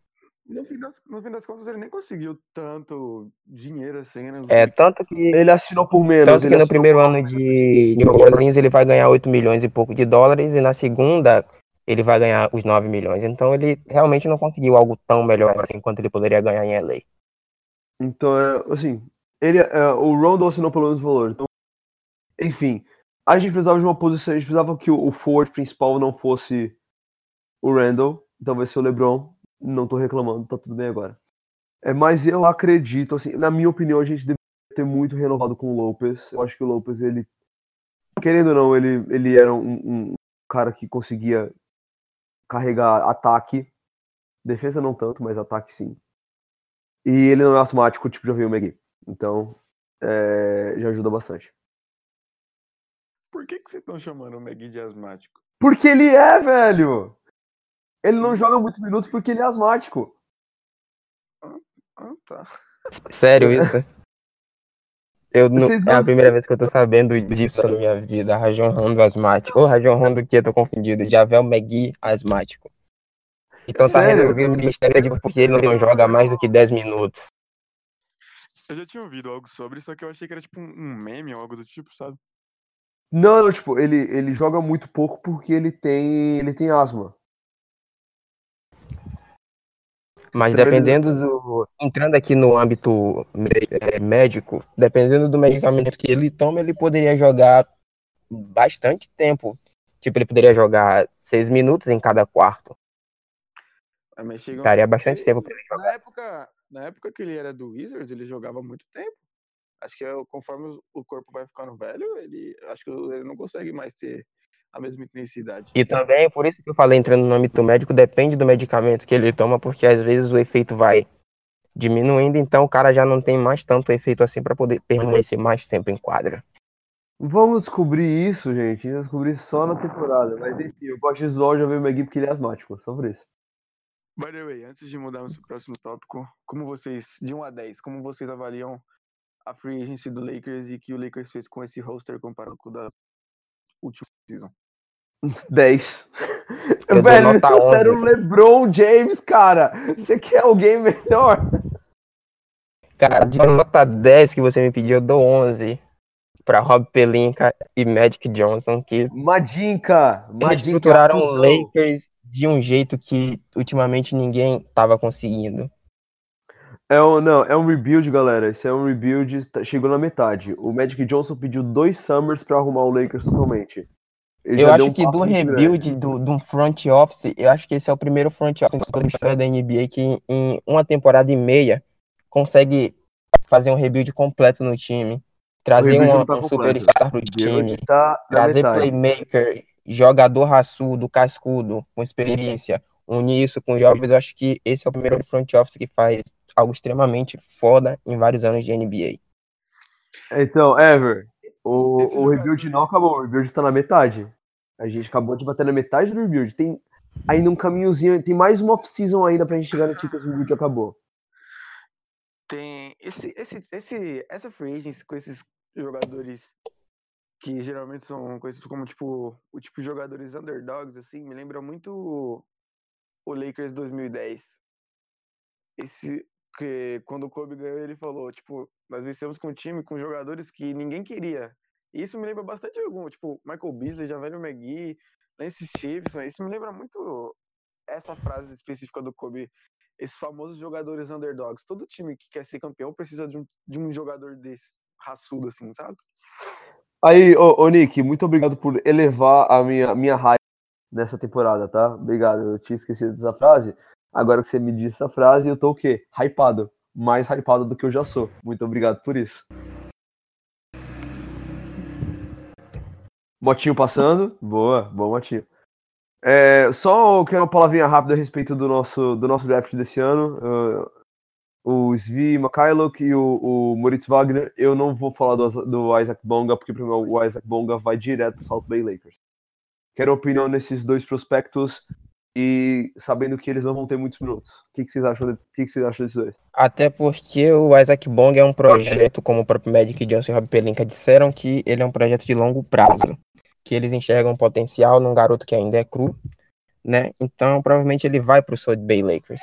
C: No fim, das, no fim das contas, ele nem conseguiu tanto dinheiro assim, né?
B: É, tanto que,
A: Ele assinou por menos.
B: tanto que no primeiro
A: por-
B: ano de New Orleans ele vai ganhar 8 milhões e pouco de dólares, e na segunda ele vai ganhar os 9 milhões. Então ele realmente não conseguiu algo tão melhor assim quanto ele poderia ganhar em LA.
A: Então, é, assim, ele, é, o Rondo assinou pelo menos valor. Então, enfim, a gente precisava de uma posição, a gente precisava que o, o forward principal não fosse o Randall, então vai ser o LeBron. Não tô reclamando, tá tudo bem agora. É, mas eu acredito, assim, na minha opinião, a gente deveria ter muito renovado com o Lopez. Eu acho que o Lopez, ele, querendo ou não, ele, ele era um, um cara que conseguia carregar ataque. Defesa não tanto, mas ataque sim. E ele não é asmático, tipo já veio o Magui. Então, é, já ajuda bastante.
C: Por que, que vocês estão chamando o Magui de asmático?
A: Porque ele é, velho! Ele não joga muitos minutos porque ele é asmático.
C: Ah, tá.
B: Sério isso? Eu não, é a primeira vez que eu tô sabendo disso na minha vida. Rajon Rondo asmático. Ô, Rajon Rondo que eu tô confundido. Javel McGee asmático. Então tá
A: Sério?
B: resolvido o mistério de porque ele não joga mais do que 10 minutos.
C: Eu já tinha ouvido algo sobre, só que eu achei que era tipo um meme ou algo do tipo, sabe?
A: Não, não, tipo, ele, ele joga muito pouco porque ele tem, ele tem asma.
B: Mas
A: Então ele-
B: dependendo do. Entrando aqui no âmbito eh, médico, dependendo do medicamento que ele toma, ele poderia jogar bastante tempo. Tipo, ele poderia jogar seis minutos em cada quarto.
C: Mas chega
B: Daria bastante tempo pra ele jogar.
C: na época, na época que ele era do Wizards, ele jogava muito tempo. Acho que é, conforme o- o corpo vai ficando velho, ele acho que ele não consegue mais ter a mesma intensidade.
B: E também, por isso que eu falei entrando no âmbito médico, depende do medicamento que ele toma, porque às vezes o efeito vai diminuindo, então o cara já não tem mais tanto efeito assim pra poder permanecer mais tempo em quadra.
A: Vamos descobrir isso, gente. A gente vai descobrir só na temporada. Mas enfim, eu gosto de zoar o Javel McGee porque ele é asmático. Só por isso.
C: By the way, antes de mudarmos para o próximo tópico, como vocês, de 1 a 10, como vocês avaliam a free agency do Lakers e que o Lakers fez com esse roster comparado com o da última season?
A: 10.
B: Eu
A: Velho, eles trouxeram
B: 11.
A: o LeBron James, cara. Você quer alguém melhor?
B: Cara, de nota 10 que você me pediu, eu dou 11. para Rob Pelinka e Magic Johnson, que
A: Madinka! Madinka
B: estruturaram o. Lakers de um jeito que ultimamente ninguém estava conseguindo.
A: É um, não, é um rebuild, galera. Esse é um rebuild, tá- chegou na metade. O Magic Johnson pediu dois Summers pra arrumar o Lakers totalmente. Ele
B: Eu acho
A: um
B: que do rebuild do, de um front office, eu acho que esse é o primeiro front office da história da NBA que em uma temporada e meia consegue fazer um rebuild completo no time, trazer
A: não tá
B: um superstar pro time,
A: tá
B: trazer
A: metade.
B: playmaker, jogador raçudo, cascudo, com experiência, unir isso com jovens, eu acho que esse é o primeiro front office que faz algo extremamente foda em vários anos de NBA.
A: Então, Ever, o, o rebuild não acabou, o rebuild tá na metade. A gente acabou de bater na metade do rebuild. Tem ainda um caminhozinho, tem mais uma off-season ainda pra gente garantir que esse rebuild acabou.
C: Tem esse, esse, esse, essa free agency com esses jogadores que geralmente são conhecidos como tipo o tipo de jogadores underdogs assim, me lembra muito o Lakers 2010. Esse que quando o Kobe ganhou, ele falou, tipo, nós vencemos com um time com jogadores que ninguém queria. E isso me lembra bastante algum, tipo, Michael Beasley, Javelin McGee, Lance Stevenson, isso me lembra muito essa frase específica do Kobe esses famosos jogadores underdogs. Todo time que quer ser campeão precisa de um, de um jogador desse, raçudo, assim, sabe?
A: Aí, ô, ô Nick, muito obrigado por elevar a minha, minha raiva nessa temporada, tá? Obrigado, eu tinha esquecido dessa frase. Agora que você me disse essa frase, eu tô o quê? Hypado. Mais hypado do que eu já sou. Muito obrigado por isso. Motinho passando. Boa, boa, Motinho. É, só quero uma palavrinha rápida a respeito do nosso, do nosso draft desse ano. Uh, o Svi Mikhailuk e o, o Moritz Wagner. Eu não vou falar do, do Isaac Bonga, porque mim o Isaac Bonga vai direto para o South Bay Lakers. Quero opinião nesses dois prospectos e sabendo que eles não vão ter muitos minutos. O que, que vocês acham? de- O que, que vocês acham desses dois?
B: Até porque o Isaac Bong é um projeto, como o próprio Magic Johnson e Rob Pelinka disseram, que ele é um projeto de longo prazo. Que eles enxergam potencial num garoto que ainda é cru, né? Então, provavelmente ele vai pro South Bay Lakers.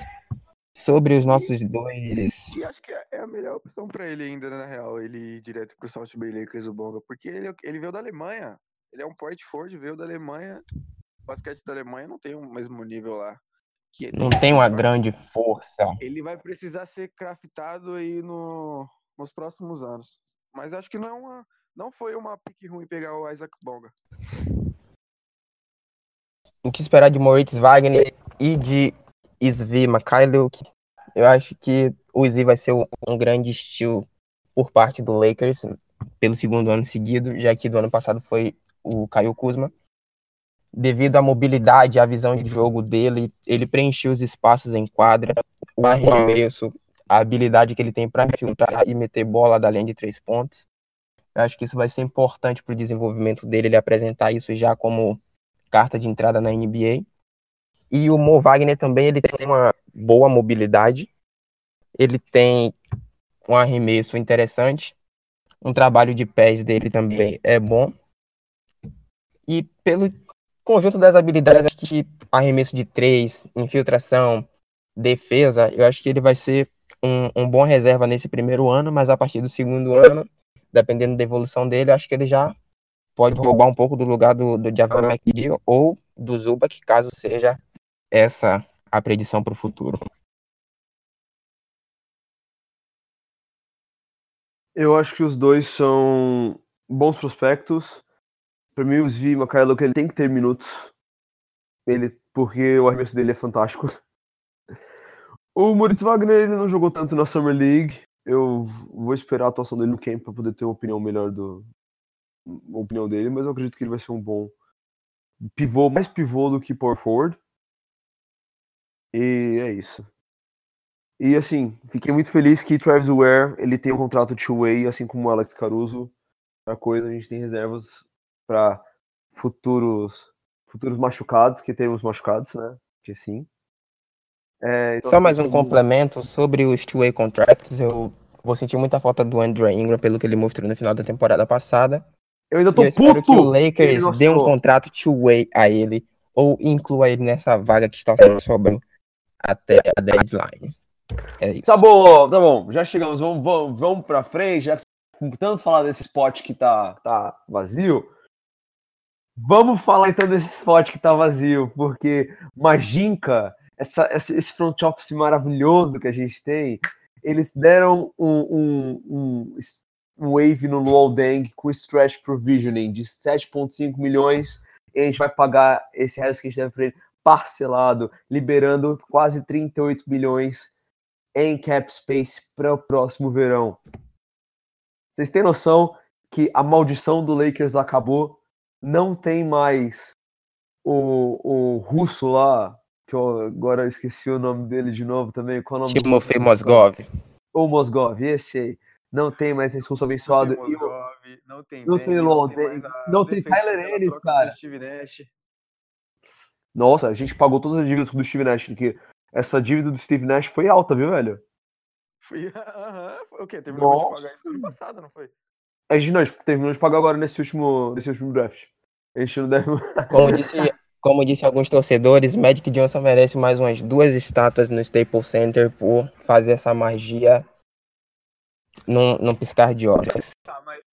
B: Sobre os nossos dois.
C: E acho que é é a melhor opção pra ele ainda, né, na real, ele ir direto pro South Bay Lakers, o Bonga, porque ele, ele veio da Alemanha, ele é um point forward, veio da Alemanha, o basquete da Alemanha não tem o mesmo nível lá.
B: Não tem uma grande força.
C: Ele vai precisar ser craftado aí no, nos próximos anos. Mas acho que não, é uma, não foi uma pique ruim pegar o Isaac Bonga.
B: O que esperar de Moritz Wagner e de Svi Mikhailuk? Eu acho que o Svi vai ser um um grande estilo por parte do Lakers pelo segundo ano seguido, já que do ano passado foi o Caio Kuzma. Devido à mobilidade, à visão de jogo dele, ele preencheu os espaços em quadra, o arremesso, a habilidade que ele tem para infiltrar e meter bola da linha de três pontos. Eu acho que isso vai ser importante para o desenvolvimento dele, ele apresentar isso já como carta de entrada na NBA. E o Mo Wagner também, ele tem uma boa mobilidade, ele tem um arremesso interessante, um trabalho de pés dele também é bom. E pelo conjunto das habilidades, que arremesso de três, infiltração, defesa, eu acho que ele vai ser um, um bom reserva nesse primeiro ano, mas a partir do segundo ano, dependendo da evolução dele, acho que ele já pode roubar um pouco do lugar do, do Javel McGee ou do Zubac, caso seja essa a predição para o futuro.
A: Eu acho que os dois são bons prospectos. Para mim, o Svi Mikhailuk, ele tem que ter minutos. Ele, porque o arremesso dele é fantástico. O Moritz Wagner, ele não jogou tanto na Summer League. Eu vou esperar a atuação dele no camp para poder ter uma opinião melhor do uma opinião dele, mas eu acredito que ele vai ser um bom pivô, mais pivô do que power forward. E é isso. E assim, fiquei muito feliz que Travis Ware, ele tem um contrato two-way, assim como o Alex Caruso. A coisa, a gente tem reservas para futuros futuros machucados, que temos machucados, né? Que sim. É, então,
B: Só mais um complemento sobre os two-way contracts. Eu vou sentir muita falta do Andrew Ingram pelo que ele mostrou no final da temporada passada.
A: Eu ainda tô
B: eu
A: puto!
B: que o Lakers dê um contrato two-way a ele ou inclua ele nessa vaga que está sobrando até a deadline. É isso.
A: Tá bom, tá bom. Já chegamos. Vamos, vamos, vamos pra frente. Já que com tanto falar desse spot que tá, tá vazio, vamos falar então desse spot que tá vazio, porque Majinka, essa, essa- esse front office maravilhoso que a gente tem, eles deram um, um, um, wave no Luol Deng com stretch provisioning de 7,5 milhões e a gente vai pagar esse resto que a gente deve pra ele parcelado, liberando quase 38 milhões em cap space para o próximo verão. Vocês têm noção que a maldição do Lakers acabou? Não tem mais o, o russo lá, que eu agora esqueci o nome dele de novo também. Qual é o nome do-
B: Timofey Mozgov.
A: O Mosgov, esse aí. Não tem mais esse russo abençoado.
C: Não tem Mozgov, não tem
A: não tem Lon, não tem Tyler Ennis, cara. Nossa, a gente pagou todas as dívidas do Steve Nash, que essa dívida do Steve Nash foi alta, viu, velho?
C: Foi, aham, foi o quê? Terminou de pagar isso ano passado, não foi?
A: A gente não, a gente terminou de pagar agora nesse último, nesse último draft. A gente não deve.
B: Como disse, como disse alguns torcedores, Magic Johnson merece mais umas duas estátuas no Staples Center por fazer essa magia num, num piscar de olhos.
C: Tá, mas.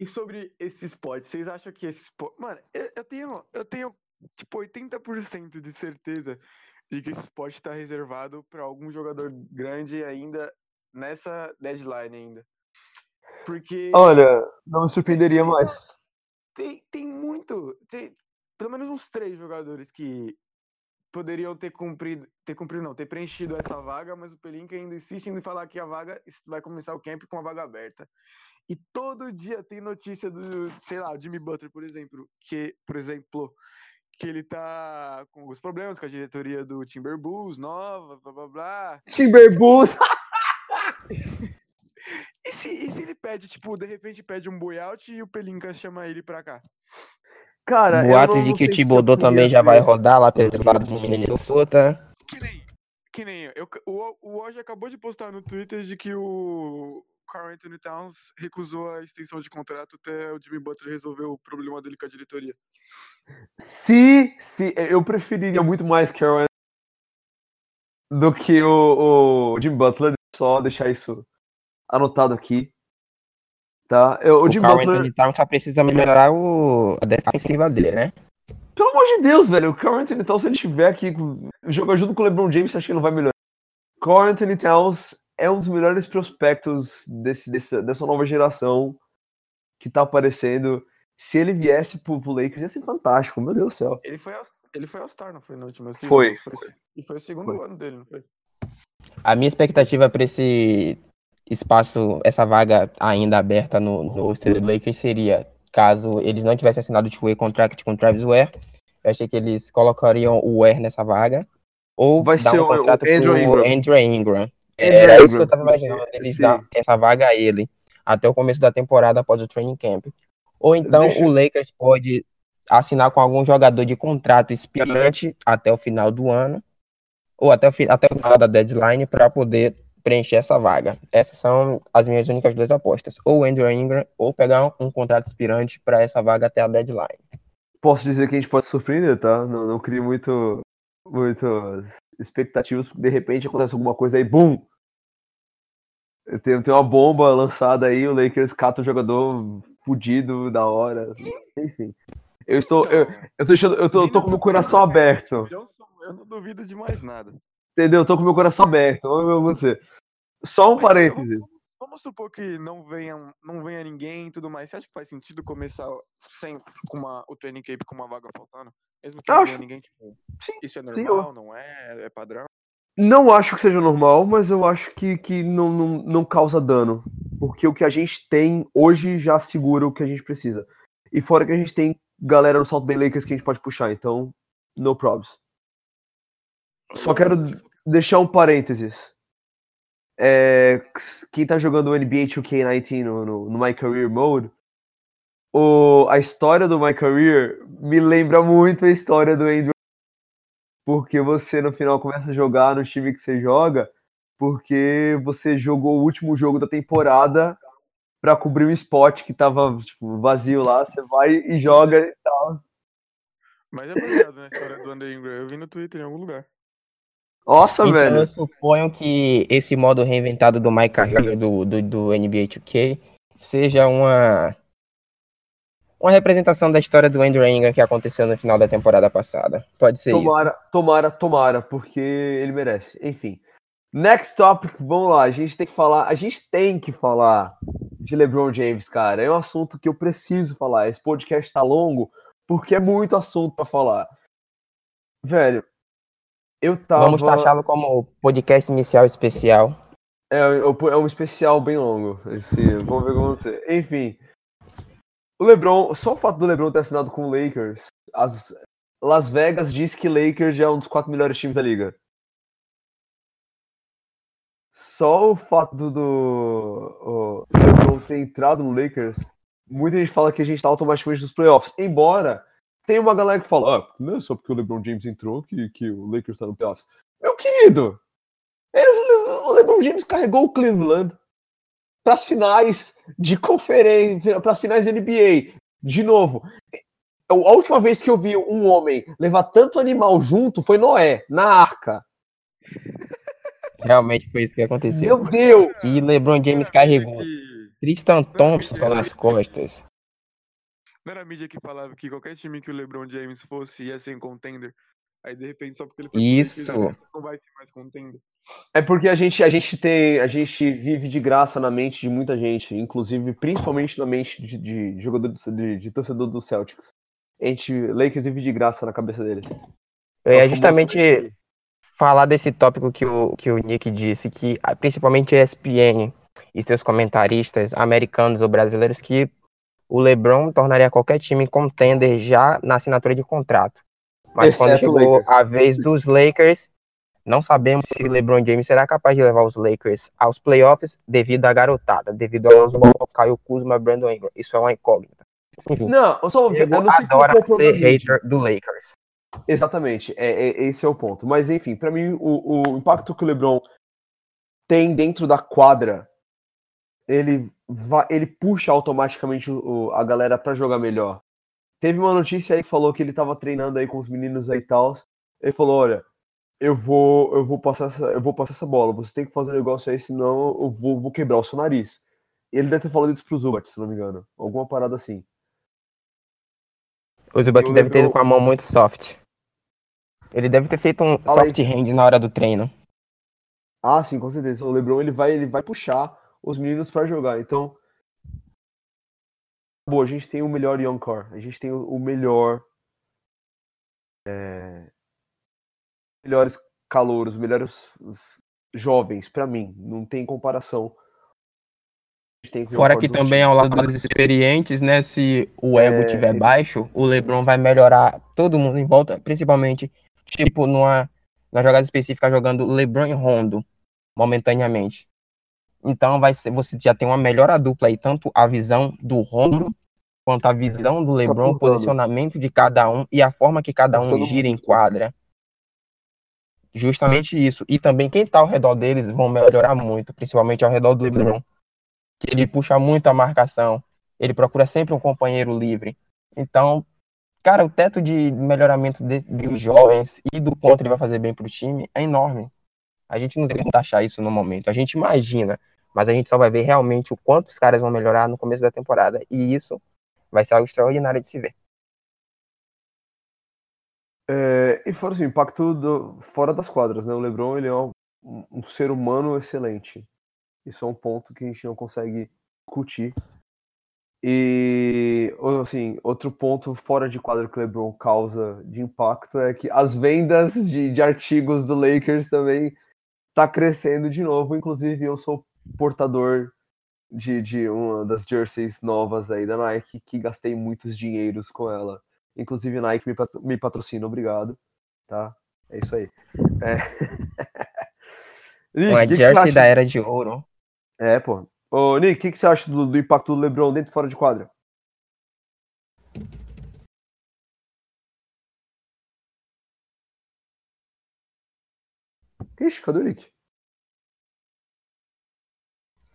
C: E sobre esse spot, vocês acham que esse spot. Mano, eu, eu tenho. Eu tenho, tipo, 80% de certeza de que esse spot tá reservado pra algum jogador grande ainda nessa deadline ainda. Porque.
A: Olha, não me surpreenderia mais.
C: tem, tem muito. Tem pelo menos uns três jogadores que poderiam ter cumprido. Ter cumprido, não, ter preenchido essa vaga, mas o Pelinka ainda insiste em falar que a vaga vai começar o camp com a vaga aberta. E todo dia tem notícia do, sei lá, o Jimmy Butler, por exemplo, que, por exemplo, que ele tá com alguns problemas com a diretoria do Timberwolves, nova, blá blá blá.
A: Timberwolves!
C: E se, e se pede, tipo, de repente pede um buyout e o Pelinka chama ele pra cá?
A: Cara, não-
B: de que o
A: queria
B: também já vai rodar lá pelos lados do Minnesota.
C: Que nem, que nem eu. o, o Woj acabou de postar no Twitter de que o Carl Anthony Towns recusou a extensão de contrato até o Jimmy Butler resolver o problema dele com a diretoria.
A: Se, se eu preferiria muito mais Carol Anthony do que o, o Jim Butler, só deixar isso anotado aqui. Tá? Eu, o Jim
B: Carl
A: Butler,
B: Anthony Towns só precisa melhorar o, a defensiva dele, né?
A: pelo amor de Deus, velho, o Carl Anthony Towns, se ele estiver aqui jogar junto com o LeBron James, acho que ele não vai melhorar. Carl Anthony Towns é um dos melhores prospectos desse, dessa, dessa nova geração que tá aparecendo. Se ele viesse pro, pro Lakers, ia ser fantástico, meu Deus do céu.
C: Ele foi ele foi ao Star, não foi na última season?
A: Foi,
C: foi. E foi o segundo
A: Foi.
C: ano dele, não foi?
B: A minha expectativa para esse espaço, essa vaga ainda aberta no, no roster do Lakers seria, caso eles não tivessem assinado o two-way contract com o Travis Ware, eu achei que eles colocariam o Ware nessa vaga, ou
A: Vai
B: dar
A: ser
B: um
A: o- o
B: contrato
A: Andrew Ingram.
B: Andrew Ingram.
A: Andrew
B: Era isso que eu tava imaginando, eles
A: sim.
B: dar essa vaga a ele até o começo da temporada após o training camp. Ou então
A: Deixa-
B: o Lakers pode assinar com algum jogador de contrato expirante até o final do ano, ou até o, até o final da deadline para poder preencher essa vaga. Essas são as minhas únicas duas apostas. Ou Andrew Ingram, ou pegar um, um contrato expirante para essa vaga até a deadline.
A: posso dizer que a gente pode surpreender, tá? Não, não crie muito, muitas expectativas, porque de repente acontece alguma coisa aí, bum! Tem, tem uma bomba lançada aí, o Lakers cata o jogador fudido da hora. Enfim. Eu estou. Eu, eu tô, deixando, eu tô, eu tô com meu coração aberto.
C: Eu não duvido de mais nada.
A: Entendeu? Eu tô com meu coração aberto. Vamos ver o que vai acontecer. Só um
C: Mas,
A: parêntese.
C: Vamos, vamos supor que não venha, não venha ninguém e tudo mais. Você acha que faz sentido começar sem, com uma, o training camp com uma vaga faltando? Mesmo que não
A: Acho.
C: venha ninguém, tipo,
A: Sim,
C: isso é
A: sim,
C: normal, não é? É padrão?
A: Não acho que seja normal, mas eu acho que, que não, não, não causa dano. Porque o que a gente tem hoje já segura o que a gente precisa. E fora que a gente tem galera no Salt Bay Lakers que a gente pode puxar, então, no probs. Só quero deixar um parênteses. É, quem tá jogando o NBA 2K19 no, no, no My Career Mode, o, a história do My Career me lembra muito a história do Andrew porque você no final começa a jogar no time que você joga, porque você jogou o último jogo da temporada pra cobrir um spot que tava tipo, vazio lá, você vai e joga e tal.
C: Mas é baseado na história do Andrew Ingram. Eu vi no Twitter em algum lugar.
A: Nossa,
B: então
A: velho.
B: eu suponho que esse modo reinventado do My Career do, do, do NBA 2K seja uma uma representação da história do Andrew Ingram que aconteceu no final da temporada passada. Pode ser
A: Tomara,
B: isso.
A: tomara, tomara, porque ele merece. Enfim. Next topic, vamos lá. A gente tem que falar, a gente tem que falar de LeBron James, cara. É um assunto que eu preciso falar. Esse podcast tá longo porque é muito assunto pra falar. Velho, eu tava
B: Vamos taxá-lo como podcast inicial especial.
A: É, é um especial bem longo. Esse, vamos ver como vai ser. Enfim. O LeBron, só o fato do LeBron ter assinado com o Lakers, as, Las Vegas diz que Lakers já é um dos quatro melhores times da liga. Só o fato do, do LeBron ter entrado no Lakers, muita gente fala que a gente tá automaticamente nos playoffs. Embora tem uma galera que fala, ah, não é só porque o LeBron James entrou que, que o Lakers tá no playoffs. Meu querido, eles- o LeBron James carregou o Cleveland para as finais de conferência, para as finais da NBA. De novo, a última vez que eu vi um homem levar tanto animal junto foi Noé, na arca.
B: Realmente foi isso que aconteceu.
A: Meu Deus!
B: Que LeBron James carregou Tristan Thompson nas costas.
C: Não era a mídia que falava que qualquer time que o LeBron James fosse ia ser um contender. Aí de repente, só porque ele foi
B: Isso.
C: não vai ser mais contender.
A: É porque a gente, a gente tem, a gente vive de graça na mente de muita gente, inclusive principalmente na mente de, de jogador do- de, de torcedor do Celtics. A gente, Lakers vive de graça na cabeça deles. É
B: justamente falar desse tópico que o, que o Nick disse, que ah, principalmente a ESPN e seus comentaristas americanos ou brasileiros, que o LeBron tornaria qualquer time contender já na assinatura de contrato. Mas quando
A: Exceto o
B: chegou
A: Lakers.
B: a vez dos Lakers, não sabemos se o LeBron James será capaz de levar os Lakers aos playoffs devido à garotada, devido ao Lonzo Ball, Caio Kuzma, Brandon Ingram. Isso é uma incógnita. Enfim,
A: Não, eu só eu não sei
B: adora
A: é o
B: ser hater do Lakers.
A: Exatamente, é, é- esse é o ponto. Mas enfim, pra mim o, o impacto que o LeBron tem dentro da quadra, ele vai, ele puxa automaticamente o- o- a galera pra jogar melhor. Teve uma notícia aí que falou que ele tava treinando aí com os meninos aí e tal. Ele falou, olha, eu vou, eu vou passar essa, eu vou passar essa bola. Você tem que fazer um negócio aí, senão eu vou, vou quebrar o seu nariz. Ele deve ter falado isso pro Zubat, se não me engano. Alguma parada assim.
B: O Zubac
A: Eu
B: deve ter ido com a mão muito soft. Ele deve ter feito um
A: Fala aí.
B: soft hand na hora do treino.
A: Ah, sim, com certeza. O LeBron ele vai, ele vai puxar os meninos pra jogar. Então, boa, a gente tem o melhor young core, a gente tem o, melhor, é, melhores calouros, melhores jovens pra mim. Não tem comparação. Tem
B: Fora que também ao
A: times.
B: lado dos experientes, né? Se o ego
A: É,
B: tiver baixo, o LeBron vai melhorar todo mundo em volta, principalmente, tipo, numa, na jogada específica, jogando LeBron e Rondo, momentaneamente. Então vai ser, você já tem uma melhor dupla aí, tanto a visão do Rondo quanto a visão do LeBron, o posicionamento de cada um e a forma que cada
A: Por
B: um gira em quadra. Justamente isso. E também quem tá ao redor deles vão melhorar muito, principalmente ao redor do LeBron. Que ele puxa muito a marcação. Ele procura sempre um companheiro livre. Então, cara, o teto de melhoramento de- dos jovens e do quanto ele vai fazer bem pro time é enorme. A gente não tem como taxar isso no momento. A gente imagina, mas a gente só vai ver realmente o quanto os caras vão melhorar no começo da temporada. E isso vai ser algo extraordinário de se ver.
A: É, e fora assim, o impacto do- fora das quadras, né? O LeBron ele é um, um ser humano excelente. Isso é um ponto que a gente não consegue discutir. E assim, outro ponto fora de quadra que o LeBron causa de impacto é que as vendas de, de artigos do Lakers também tá crescendo de novo. Inclusive, eu sou portador de, de uma das jerseys novas aí da Nike, que gastei muitos dinheiros com ela. Inclusive, Nike me, me patrocina, obrigado. Tá? É isso aí. É. Nick,
B: Uma
A: que
B: jersey da era de ouro.
A: É, pô. Ô, Nick, o que, que você acha do, do impacto do LeBron dentro e fora de quadra? Ixi, cadê o Nick?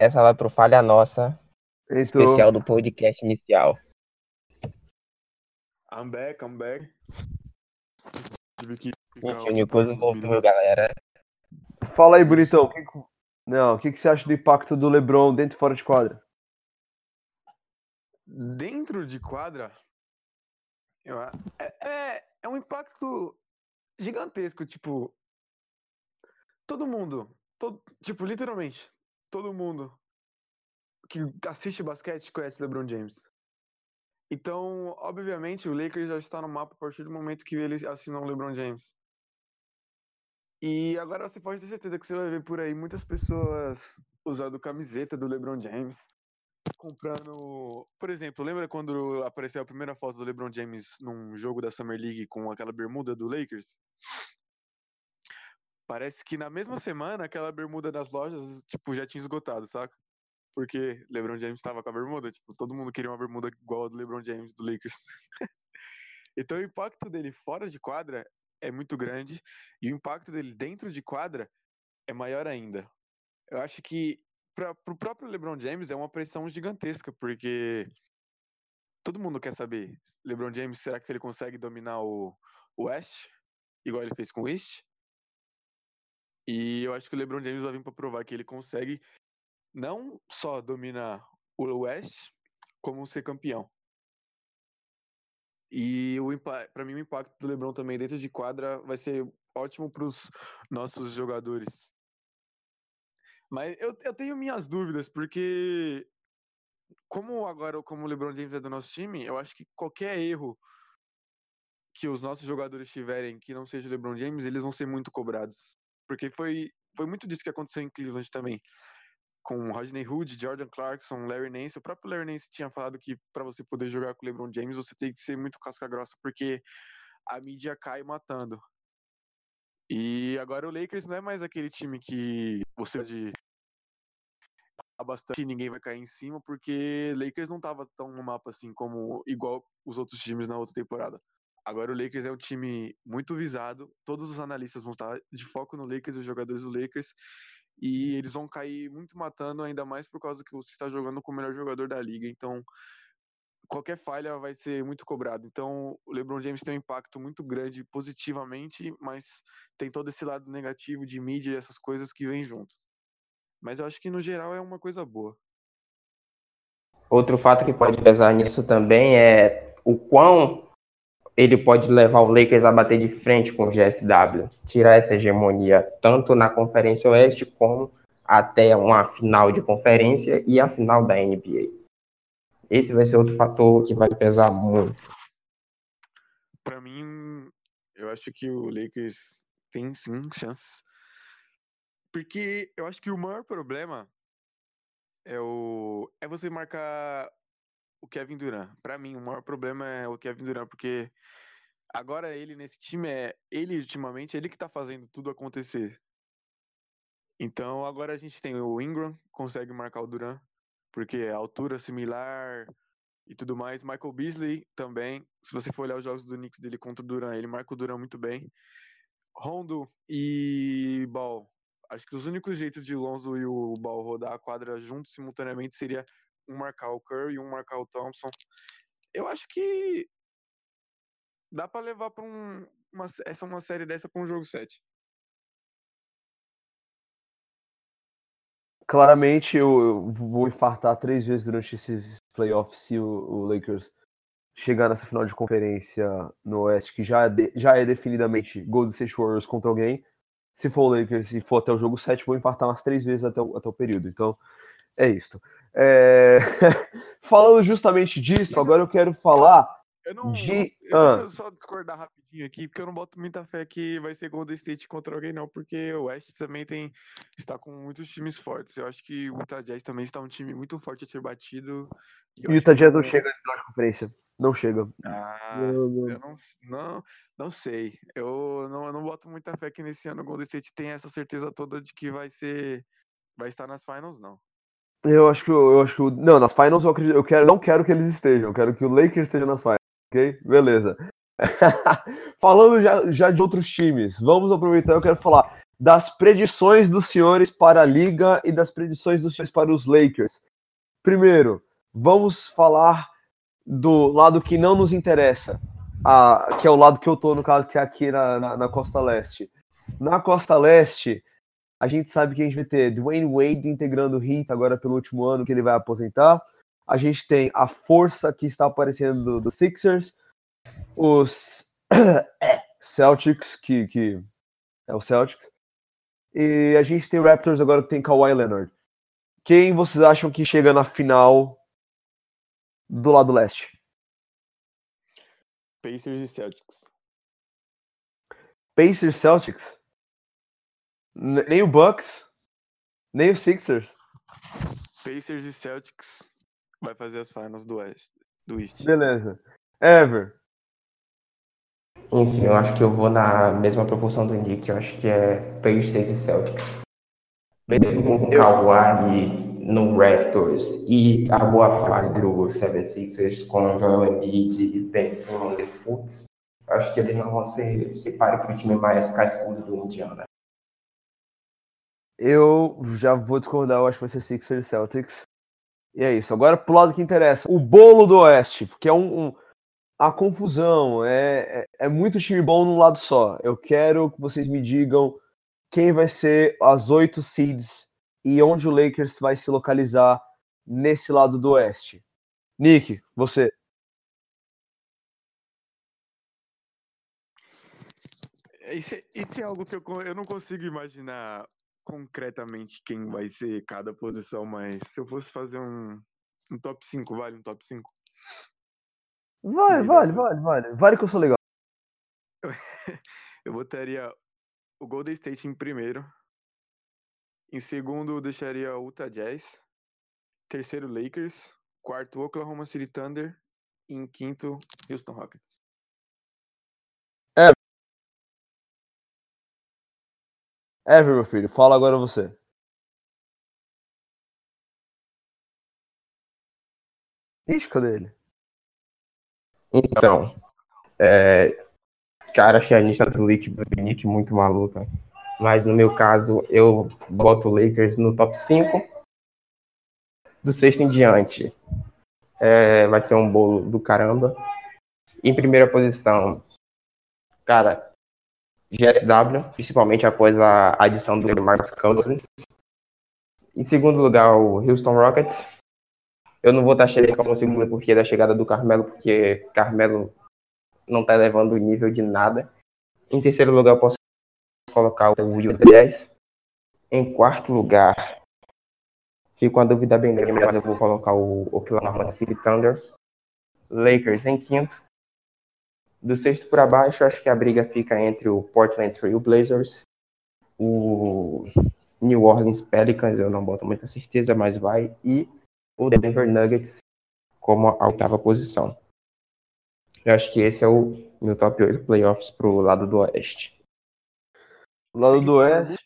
B: Essa vai pro Falha Nossa,
A: Então,
B: especial do podcast inicial.
C: I'm back, I'm back. Tive que
B: Enfim, o Nicoso voltou, galera.
A: fala aí, bonitão. o que que- Não, o que, que você acha do impacto do LeBron dentro e fora de quadra?
C: dentro de quadra, eu é, é, é um impacto gigantesco, tipo, todo mundo, todo, tipo, literalmente, todo mundo que assiste basquete conhece LeBron James. Então, obviamente, o Lakers já está no mapa a partir do momento que ele assinou o LeBron James. E agora você pode ter certeza que você vai ver por aí muitas pessoas usando camiseta do LeBron James, comprando. Por exemplo, lembra quando apareceu a primeira foto do LeBron James num jogo da Summer League com aquela bermuda do Lakers? Parece que na mesma semana aquela bermuda das lojas, tipo, já tinha esgotado, saca? Porque LeBron James estava com a bermuda, tipo, todo mundo queria uma bermuda igual a do LeBron James do Lakers. então o impacto dele fora de quadra é muito grande e o impacto dele dentro de quadra é maior ainda. Eu acho que para o próprio LeBron James é uma pressão gigantesca, porque todo mundo quer saber, LeBron James, será que ele consegue dominar o, o West, igual ele fez com o East? E eu acho que o LeBron James vai vir para provar que ele consegue não só dominar o West, como ser campeão. E para mim o impacto do LeBron também dentro de quadra vai ser ótimo para os nossos jogadores. Mas eu, eu tenho minhas dúvidas, porque como agora como o LeBron James é do nosso time, eu acho que qualquer erro que os nossos jogadores tiverem que não seja o LeBron James, eles vão ser muito cobrados. Porque foi, foi muito disso que aconteceu em Cleveland também. Com Rodney Hood, Jordan Clarkson, Larry Nance. O próprio Larry Nance tinha falado que para você poder jogar com o LeBron James, você tem que ser muito casca grossa, porque a mídia cai matando. E agora o Lakers não é mais aquele time que você pode bastante ninguém vai cair em cima, porque Lakers não tava tão no mapa assim como igual os outros times na outra temporada. Agora o Lakers é um time muito visado, todos os analistas vão estar de foco no Lakers, os jogadores do Lakers, e eles vão cair muito matando, ainda mais por causa que você está jogando com o melhor jogador da liga. Então, qualquer falha vai ser muito cobrado. Então, o LeBron James tem um impacto muito grande positivamente, mas tem todo esse lado negativo de mídia e essas coisas que vêm juntos. Mas eu acho que no geral é uma coisa boa.
B: Outro fato que pode pesar nisso também é o quão ele pode levar o Lakers a bater de frente com o GSW, tirar essa hegemonia tanto na Conferência Oeste como até uma final de conferência e a final da NBA. Esse vai ser outro fator que vai pesar muito.
C: Para mim, eu acho que o Lakers tem sim chances. Porque eu acho que o maior problema é o é você marcar o Kevin Durant. Para mim, o maior problema é o Kevin Durant, porque agora ele nesse time é ele ultimamente, ele que tá fazendo tudo acontecer. Então, agora a gente tem o Ingram, consegue marcar o Durant, porque a altura similar e tudo mais. Michael Beasley também. Se você for olhar os jogos do Knicks dele contra o Durant, ele marca o Durant muito bem. Rondo e Ball. Acho que os únicos jeitos de Lonzo e o Ball rodar a quadra juntos simultaneamente seria um marcar o Curry e um marcar o Thompson. Eu acho que dá para levar para um, uma, essa uma série dessa para um jogo 7.
A: Claramente eu, eu vou infartar três vezes durante esses playoffs se o, o Lakers chegar nessa final de conferência no Oeste, que já é, de, já é definidamente Golden State Warriors contra alguém. Se for o Lakers e for até o jogo 7, vou infartar umas três vezes até o, até o período. Então, é isso. É... Falando justamente disso, agora eu quero falar
C: Eu não.
A: de.
C: Eu
A: Ah,
C: Deixa eu só discordar rapidinho aqui, porque eu não boto muita fé que vai ser Golden State contra alguém, não, porque o West também tem está com muitos times fortes. Eu acho que o Utah Jazz também está um time muito forte a ser batido. e eu
A: o Utah
C: que
A: Jazz não
C: o-
A: chega na final de conferência. Não chega.
C: Ah,
A: Não, não.
C: eu não, não, não sei. Eu não, eu não boto muita fé que nesse ano o Golden State tenha essa certeza toda de que vai ser, vai estar nas finals, não.
A: Eu acho que eu acho que não, nas finals eu acredito, eu quero, não quero que eles estejam, eu quero que o Lakers esteja nas finals, ok? Beleza. Falando já, já de outros times, vamos aproveitar, eu quero falar das predições dos senhores para a liga e das predições dos senhores para os Lakers. Primeiro, vamos falar do lado que não nos interessa, a- que é o lado que eu tô, no caso, que é aqui na, na, na Costa Leste. Na Costa Leste, a gente sabe que a gente vai ter Dwayne Wade integrando o Heat agora pelo último ano que ele vai aposentar. A gente tem a força que está aparecendo do, do Sixers, os é, Celtics, que, que é o Celtics, e a gente tem o Raptors agora que tem Kawhi Leonard. Quem vocês acham que chega na final do lado leste?
C: Pacers e Celtics.
A: Pacers Celtics? Nem o Bucks? Nem o Sixers?
C: Pacers e Celtics vai fazer as finals do West. Do East.
A: Beleza. Ever.
B: Enfim, eu acho que eu vou na mesma proporção do Nick. Eu acho que é Pacers e Celtics. Mesmo com o Kawhi no Raptors e a boa fase do 76ers com Joel Embiid, Ben Simmons e Fultz, eu acho que eles não vão ser se pare para o time mais cascudo do Indiana.
A: Eu já vou discordar, eu acho que vai ser Sixers e Celtics. E é isso. Agora pro lado que interessa. O bolo do Oeste, porque é um, um- a confusão. É, é, é muito time bom num lado só. Eu quero que vocês me digam quem vai ser as oito seeds e onde o Lakers vai se localizar nesse lado do Oeste. Nick, você.
C: Isso é, isso é algo que eu, eu não consigo imaginar concretamente quem vai ser cada posição, mas se eu fosse fazer um, um top 5, vale um top 5?
A: Vai,
C: Sim,
A: vale,
C: dá
A: vale, vale. Vale que eu sou legal.
C: Eu botaria o Golden State em primeiro. Em segundo, eu deixaria o Utah Jazz. Terceiro, Lakers. Quarto, Oklahoma City Thunder. E em quinto, Houston Rockets.
A: Ever, meu filho, fala agora você. Ixi, cadê ele?
B: Então, é, cara, achei a lista do Nick, do Nick muito maluca. Mas no meu caso, eu boto o Lakers no top 5. Do sexto em diante. É, vai ser um bolo do caramba. Em primeira posição, cara, GSW, principalmente após a adição do Marcus Cousins. Em segundo lugar, o Houston Rockets. Eu não vou estar chegando como segundo porque da chegada do Carmelo, porque Carmelo não tá levando o nível de nada. Em terceiro lugar, eu posso colocar o Utah Jazz. Em quarto lugar, fico com a dúvida bem grande, mas eu vou colocar o Oklahoma City Thunder. Lakers em quinto. Do sexto para baixo, acho que a briga fica entre o Portland Trail Blazers, o New Orleans Pelicans, eu não boto muita certeza, mas vai, e o Denver Nuggets como a oitava posição. Eu acho que esse é o meu top 8 playoffs pro lado do Oeste.
A: Lado do Oeste.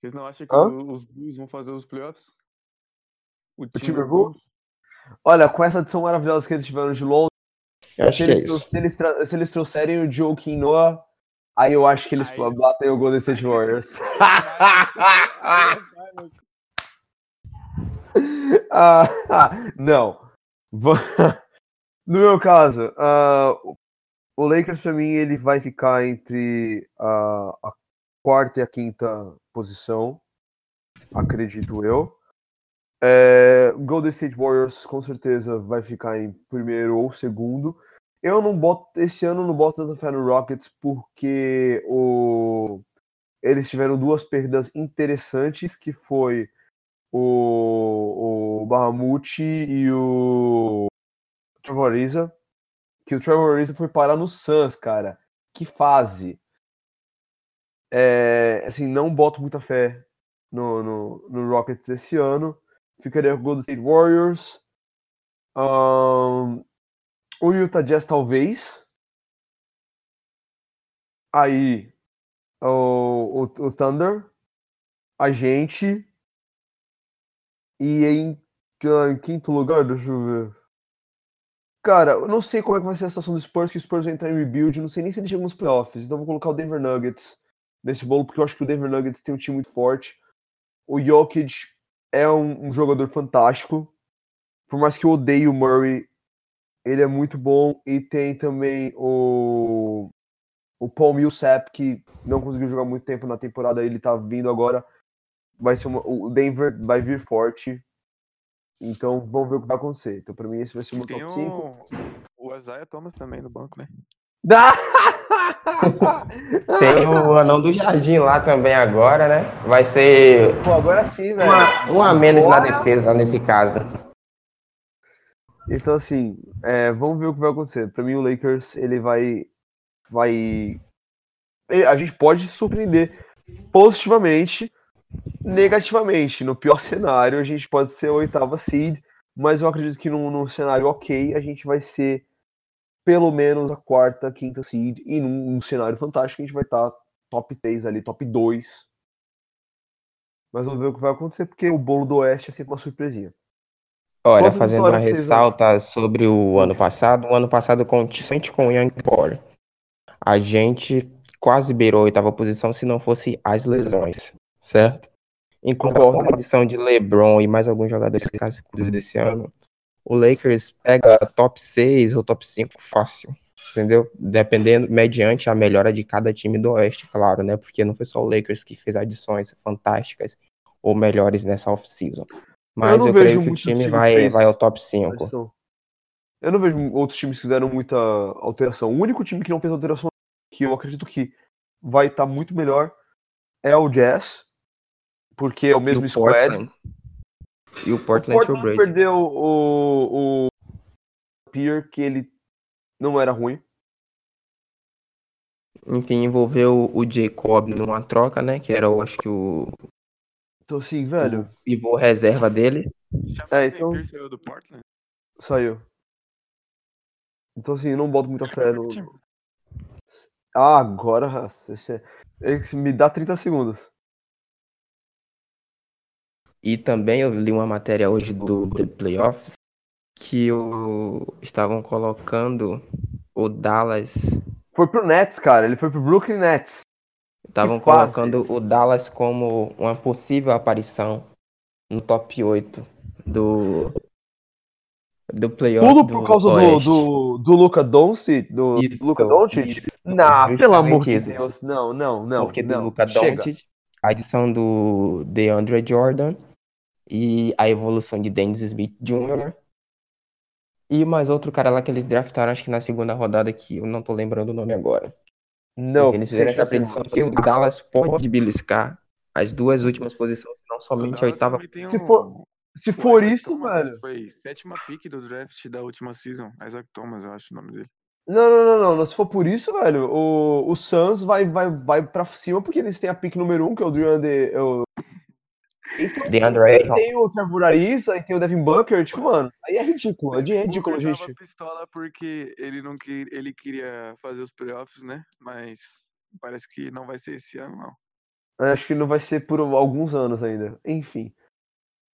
C: Vocês não acham que
A: Hã?
C: o- os Bulls vão fazer os playoffs? O
A: Timberwolves? Olha, com essa adição maravilhosa que eles tiveram de Londres,
B: Eu acho
A: se
B: que é
A: eles,
B: isso.
A: se, eles se eles trouxerem o Joaquim Noah, aí eu acho que eles
C: Aí-
A: batem o Golden State Warriors. Ah, não. Va- No meu caso, ah, o Lakers pra mim ele vai ficar entre a, a quarta e a quinta posição, acredito eu. É, Golden State Warriors com certeza vai ficar em primeiro ou segundo. Eu não boto esse ano não boto tanta fé no Rockets porque o eles tiveram duas perdas interessantes que foi o, o Bahamut e o Trevor Ariza, que o Trevor Ariza foi parar no Suns, cara. Que fase. É, assim, não boto muita fé no, no, no Rockets esse ano. Ficaria com o Golden State Warriors. Ahn, o Utah Jazz, talvez. Aí, o, o, o Thunder. A gente. E em, ah, em quinto lugar, deixa eu ver. Cara, eu não sei como é que vai ser a situação do Spurs, que o Spurs vai entrar em rebuild, não sei nem se ele chega nos playoffs. Então vou colocar o Denver Nuggets nesse bolo, porque eu acho que o Denver Nuggets tem um time muito forte. O Jokic é um, um jogador fantástico. Por mais que eu odeie o Murray, ele é muito bom. E tem também o, o Paul Millsap, que não conseguiu jogar muito tempo na temporada, ele tá vindo agora. Vai ser uma, o Denver vai vir forte. Então vamos ver o que vai acontecer. Então, pra mim, esse vai ser o top 5.
C: o, Isaiah Thomas também no banco, né?
B: Tem o anão do jardim lá também agora, né? Vai ser
A: Pô, agora sim, velho.
B: uma, um a menos na
A: Agora-
B: defesa nesse caso.
A: Então, assim, é, vamos ver o que vai acontecer. Pra mim, o Lakers, ele vai. vai A gente pode surpreender positivamente, negativamente. No pior cenário, a gente pode ser a oitava seed, mas eu acredito que num, num cenário ok, a gente vai ser pelo menos a quarta, quinta seed. E num, num cenário fantástico, a gente vai estar top 3 ali, top 2. Mas vamos ver o que vai acontecer, porque o bolo do Oeste é sempre uma surpresinha.
B: Olha,
A: Quantas
B: fazendo uma ressalta sobre o ano passado, o ano passado, somente com o Young Core, a gente quase beirou a oitava posição se não fosse as lesões, certo? Com a adição de LeBron e mais alguns jogadores cascudos desse ano, o Lakers pega top 6 ou top 5 fácil, entendeu? Dependendo, mediante a melhora de cada time do Oeste, claro, né? Porque não foi só o Lakers que fez adições fantásticas ou melhores nessa off-season. Mas
A: não
B: eu,
A: vejo
B: creio que o time vai,
A: fez
B: vai ao top 5.
A: Então, Eu não vejo outros times que fizeram muita alteração. O único time que não fez alteração, que eu acredito que vai estar muito melhor, é o Jazz, porque é o
B: E
A: mesmo
B: o
A: squad.
B: Portland. E o
A: O
B: Portland
A: Portland
B: Trail Blazers.
A: perdeu o, o Pier, que ele não era ruim.
B: Enfim, envolveu o Jacob numa troca, né? Que era, eu acho que o
A: Então, assim, velho,
B: pivô reserva deles.
C: Já
A: É, então-
C: saiu do Portland?
A: saiu. Então, assim, eu não boto muita fé no.
C: Time.
A: Ah, agora. esse é- Me dá 30 segundos.
B: E também eu li uma matéria hoje do The Playoffs que o... estavam colocando o Dallas.
A: Foi pro Nets, cara. Ele foi pro Brooklyn Nets.
B: Estavam colocando o Dallas como uma possível aparição no top 8 do. Do playoff.
A: Tudo
B: do
A: por causa do, do, do Luca Doncic, do
B: Isso,
A: Luca Doncic? Não,
B: justamente
A: pelo amor de
B: isso.
A: Deus. Não, não, não.
B: Porque do
A: não.
B: Luca
A: Chega.
B: Doncic, a adição do DeAndre Jordan e a evolução de Dennis Smith Jr. E mais outro cara lá que eles draftaram, acho que na segunda rodada, que eu não tô lembrando o nome agora.
A: Não,
B: Porque eles fizeram essa predição que o Dallas pode beliscar as duas últimas posições, não somente a oitava.
C: tem
A: Se
C: um-
A: for- Se for isso,
C: Thomas,
A: velho.
C: Foi sétima pick do draft da última season. Isaac Thomas, eu acho o nome dele.
A: Não, não, não, não. Se for por isso, velho, o, o Suns vai, vai, vai pra cima porque eles têm a pick número um, que é o DeAndre. é o- Então,
B: DeAndre
A: aí
B: Ayton.
A: tem o Trevor Ariza, aí tem o Devin Booker, tipo, mano, aí é ridículo, é de- ridículo, gente.
C: tava pistola porque ele não que, ele queria fazer os playoffs, né? Mas parece que não vai ser esse ano, não.
A: Acho que não vai ser por alguns anos ainda. Enfim.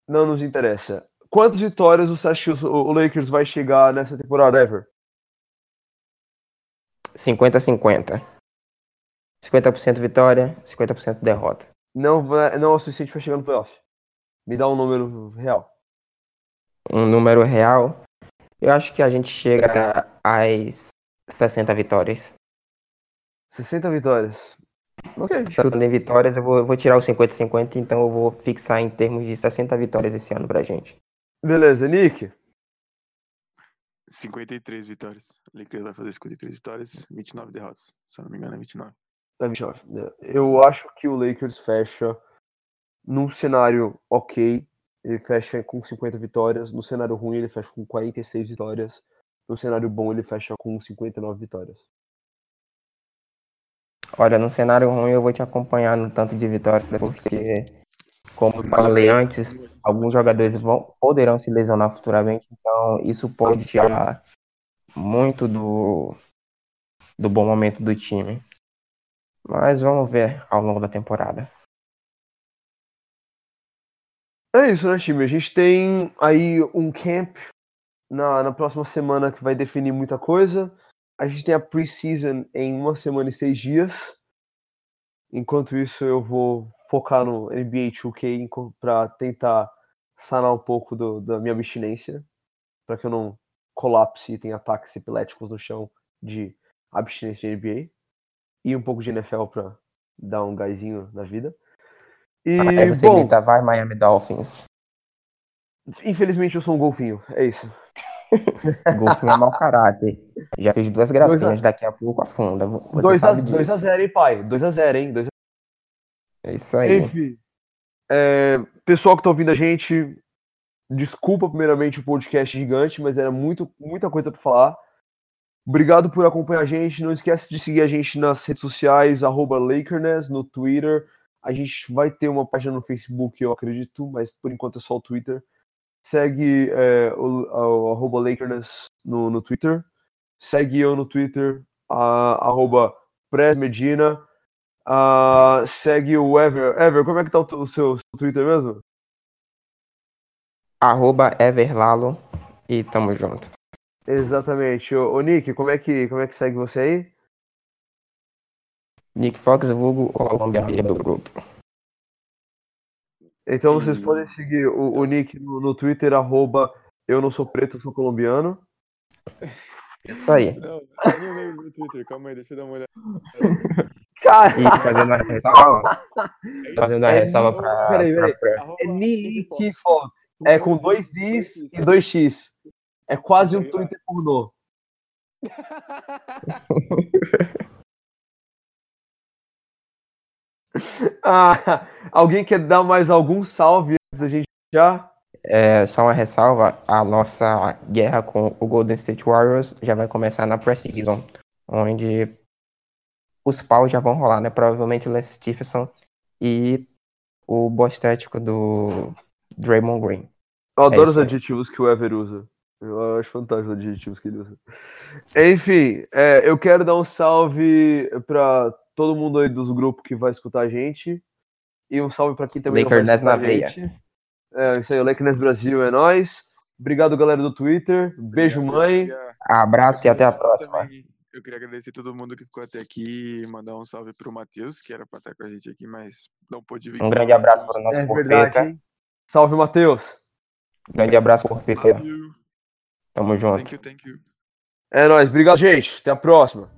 A: Não nos interessa. Quantas vitórias você acha que o o Lakers vai chegar nessa temporada, Ever?
B: 50-50. 50% vitória, 50% derrota.
A: Não, não é o suficiente pra chegar no playoff. Me dá um número real.
B: Um número real, eu acho que a gente chega às 60 vitórias.
A: 60 vitórias. Ok.
B: Chutando em vitórias, eu vou, eu vou tirar os 50-50, então eu vou fixar em termos de 60 vitórias esse ano pra gente.
A: Beleza, Nick.
C: 53 vitórias. O Lakers vai fazer 53 vitórias, 29 derrotas. Se eu não me engano, é 29.
A: Tá, 29. Eu acho que o Lakers fecha num cenário ok. Ele fecha com 50 vitórias. No cenário ruim, ele fecha com 46 vitórias. No cenário bom, ele fecha com 59 vitórias.
B: Olha, no cenário ruim eu vou te acompanhar no tanto de vitórias, porque, como eu falei antes, alguns jogadores vão, poderão se lesionar futuramente, então isso pode tirar muito do, do bom momento do time. Mas vamos ver ao longo da temporada.
A: É isso, né, time? A gente tem aí um camp na, na próxima semana que vai definir muita coisa. A gente tem a preseason em uma semana e seis dias. Enquanto isso, eu vou focar no NBA 2K para tentar sanar um pouco do- da minha abstinência, para que eu não colapse e tenha ataques epiléticos no chão de abstinência de NBA. E um pouco de NFL para dar um gásinho na vida. E,
B: Aí você
A: bom,
B: grita, vai Miami Dolphins.
A: Infelizmente eu sou um golfinho, é isso.
B: Golfinho é mau caráter. Já fez duas gracinhas, daqui a pouco afunda. Você
A: 2 a,
B: sabe
A: 2 a
B: disso.
A: 0 hein, pai? 2 a 0 hein? 2 a...
B: É isso aí.
A: Enfim. é, pessoal que tá ouvindo a gente, desculpa primeiramente o podcast gigante, mas era muito, muita coisa para falar. Obrigado por acompanhar a gente. Não esquece de seguir a gente nas redes sociais, arroba Lakerness, no Twitter. A gente vai ter uma página no Facebook, eu acredito, mas por enquanto é só o Twitter. Segue é, o, o arroba Lakerness no, no Twitter. Segue eu no Twitter, a, arroba Pres Medina. Ah, segue o Ever. Ever, como é que tá o, o seu, seu Twitter mesmo?
B: Arroba Everlalo e tamo junto.
A: Exatamente. Ô, ô, Nick, como é, que, como é que segue você aí?
B: Nick Fox, vulgo o colombiano do grupo.
A: Então vocês
C: Hum.
A: podem seguir o, o Nick no, no Twitter, arroba eu não sou preto, eu sou colombiano.
B: Isso aí.
C: Não, eu não lembro do Twitter, calma aí, deixa eu dar uma olhada.
A: Cara,
B: E fazendo a ressalva. fazendo a
A: É,
B: ressalva pra.
A: peraí, peraí. é Nick.
C: Fox.
A: É com dois Is e dois X. É quase um
C: aí, vai.
A: Twitter pornô. Ah, alguém quer dar mais algum salve antes da gente já?
B: É, só uma ressalva, a nossa guerra com o Golden State Warriors já vai começar na pré-season, onde os paus já vão rolar, né? Provavelmente o Lance Stephenson e o bostético do Draymond Green.
A: Eu adoro os
B: isso aí.
A: adjetivos que o Ever usa. Eu acho fantástico os adjetivos que ele usa. Enfim, é, eu quero dar um salve para todo mundo aí dos grupos que vai escutar a gente. E um salve para quem também não vai escutar
B: na
A: a
B: veia.
A: gente. É isso aí, o Lakers Brasil é nóis. Obrigado, galera do Twitter. Beijo,
C: Obrigado,
A: mãe.
C: obrigado.
B: Abraço e até a próxima.
C: Eu queria agradecer todo mundo que ficou até aqui e mandar um salve pro Matheus, que era pra estar com a gente aqui, mas não pôde vir.
B: Um grande abraço para o nosso
A: É
B: Porpeta.
A: hein? Salve, Matheus.
B: Grande abraço, Porpeta.
C: You,
B: Tamo junto.
C: thank you, thank you.
A: É nóis. Obrigado, gente. Até a próxima.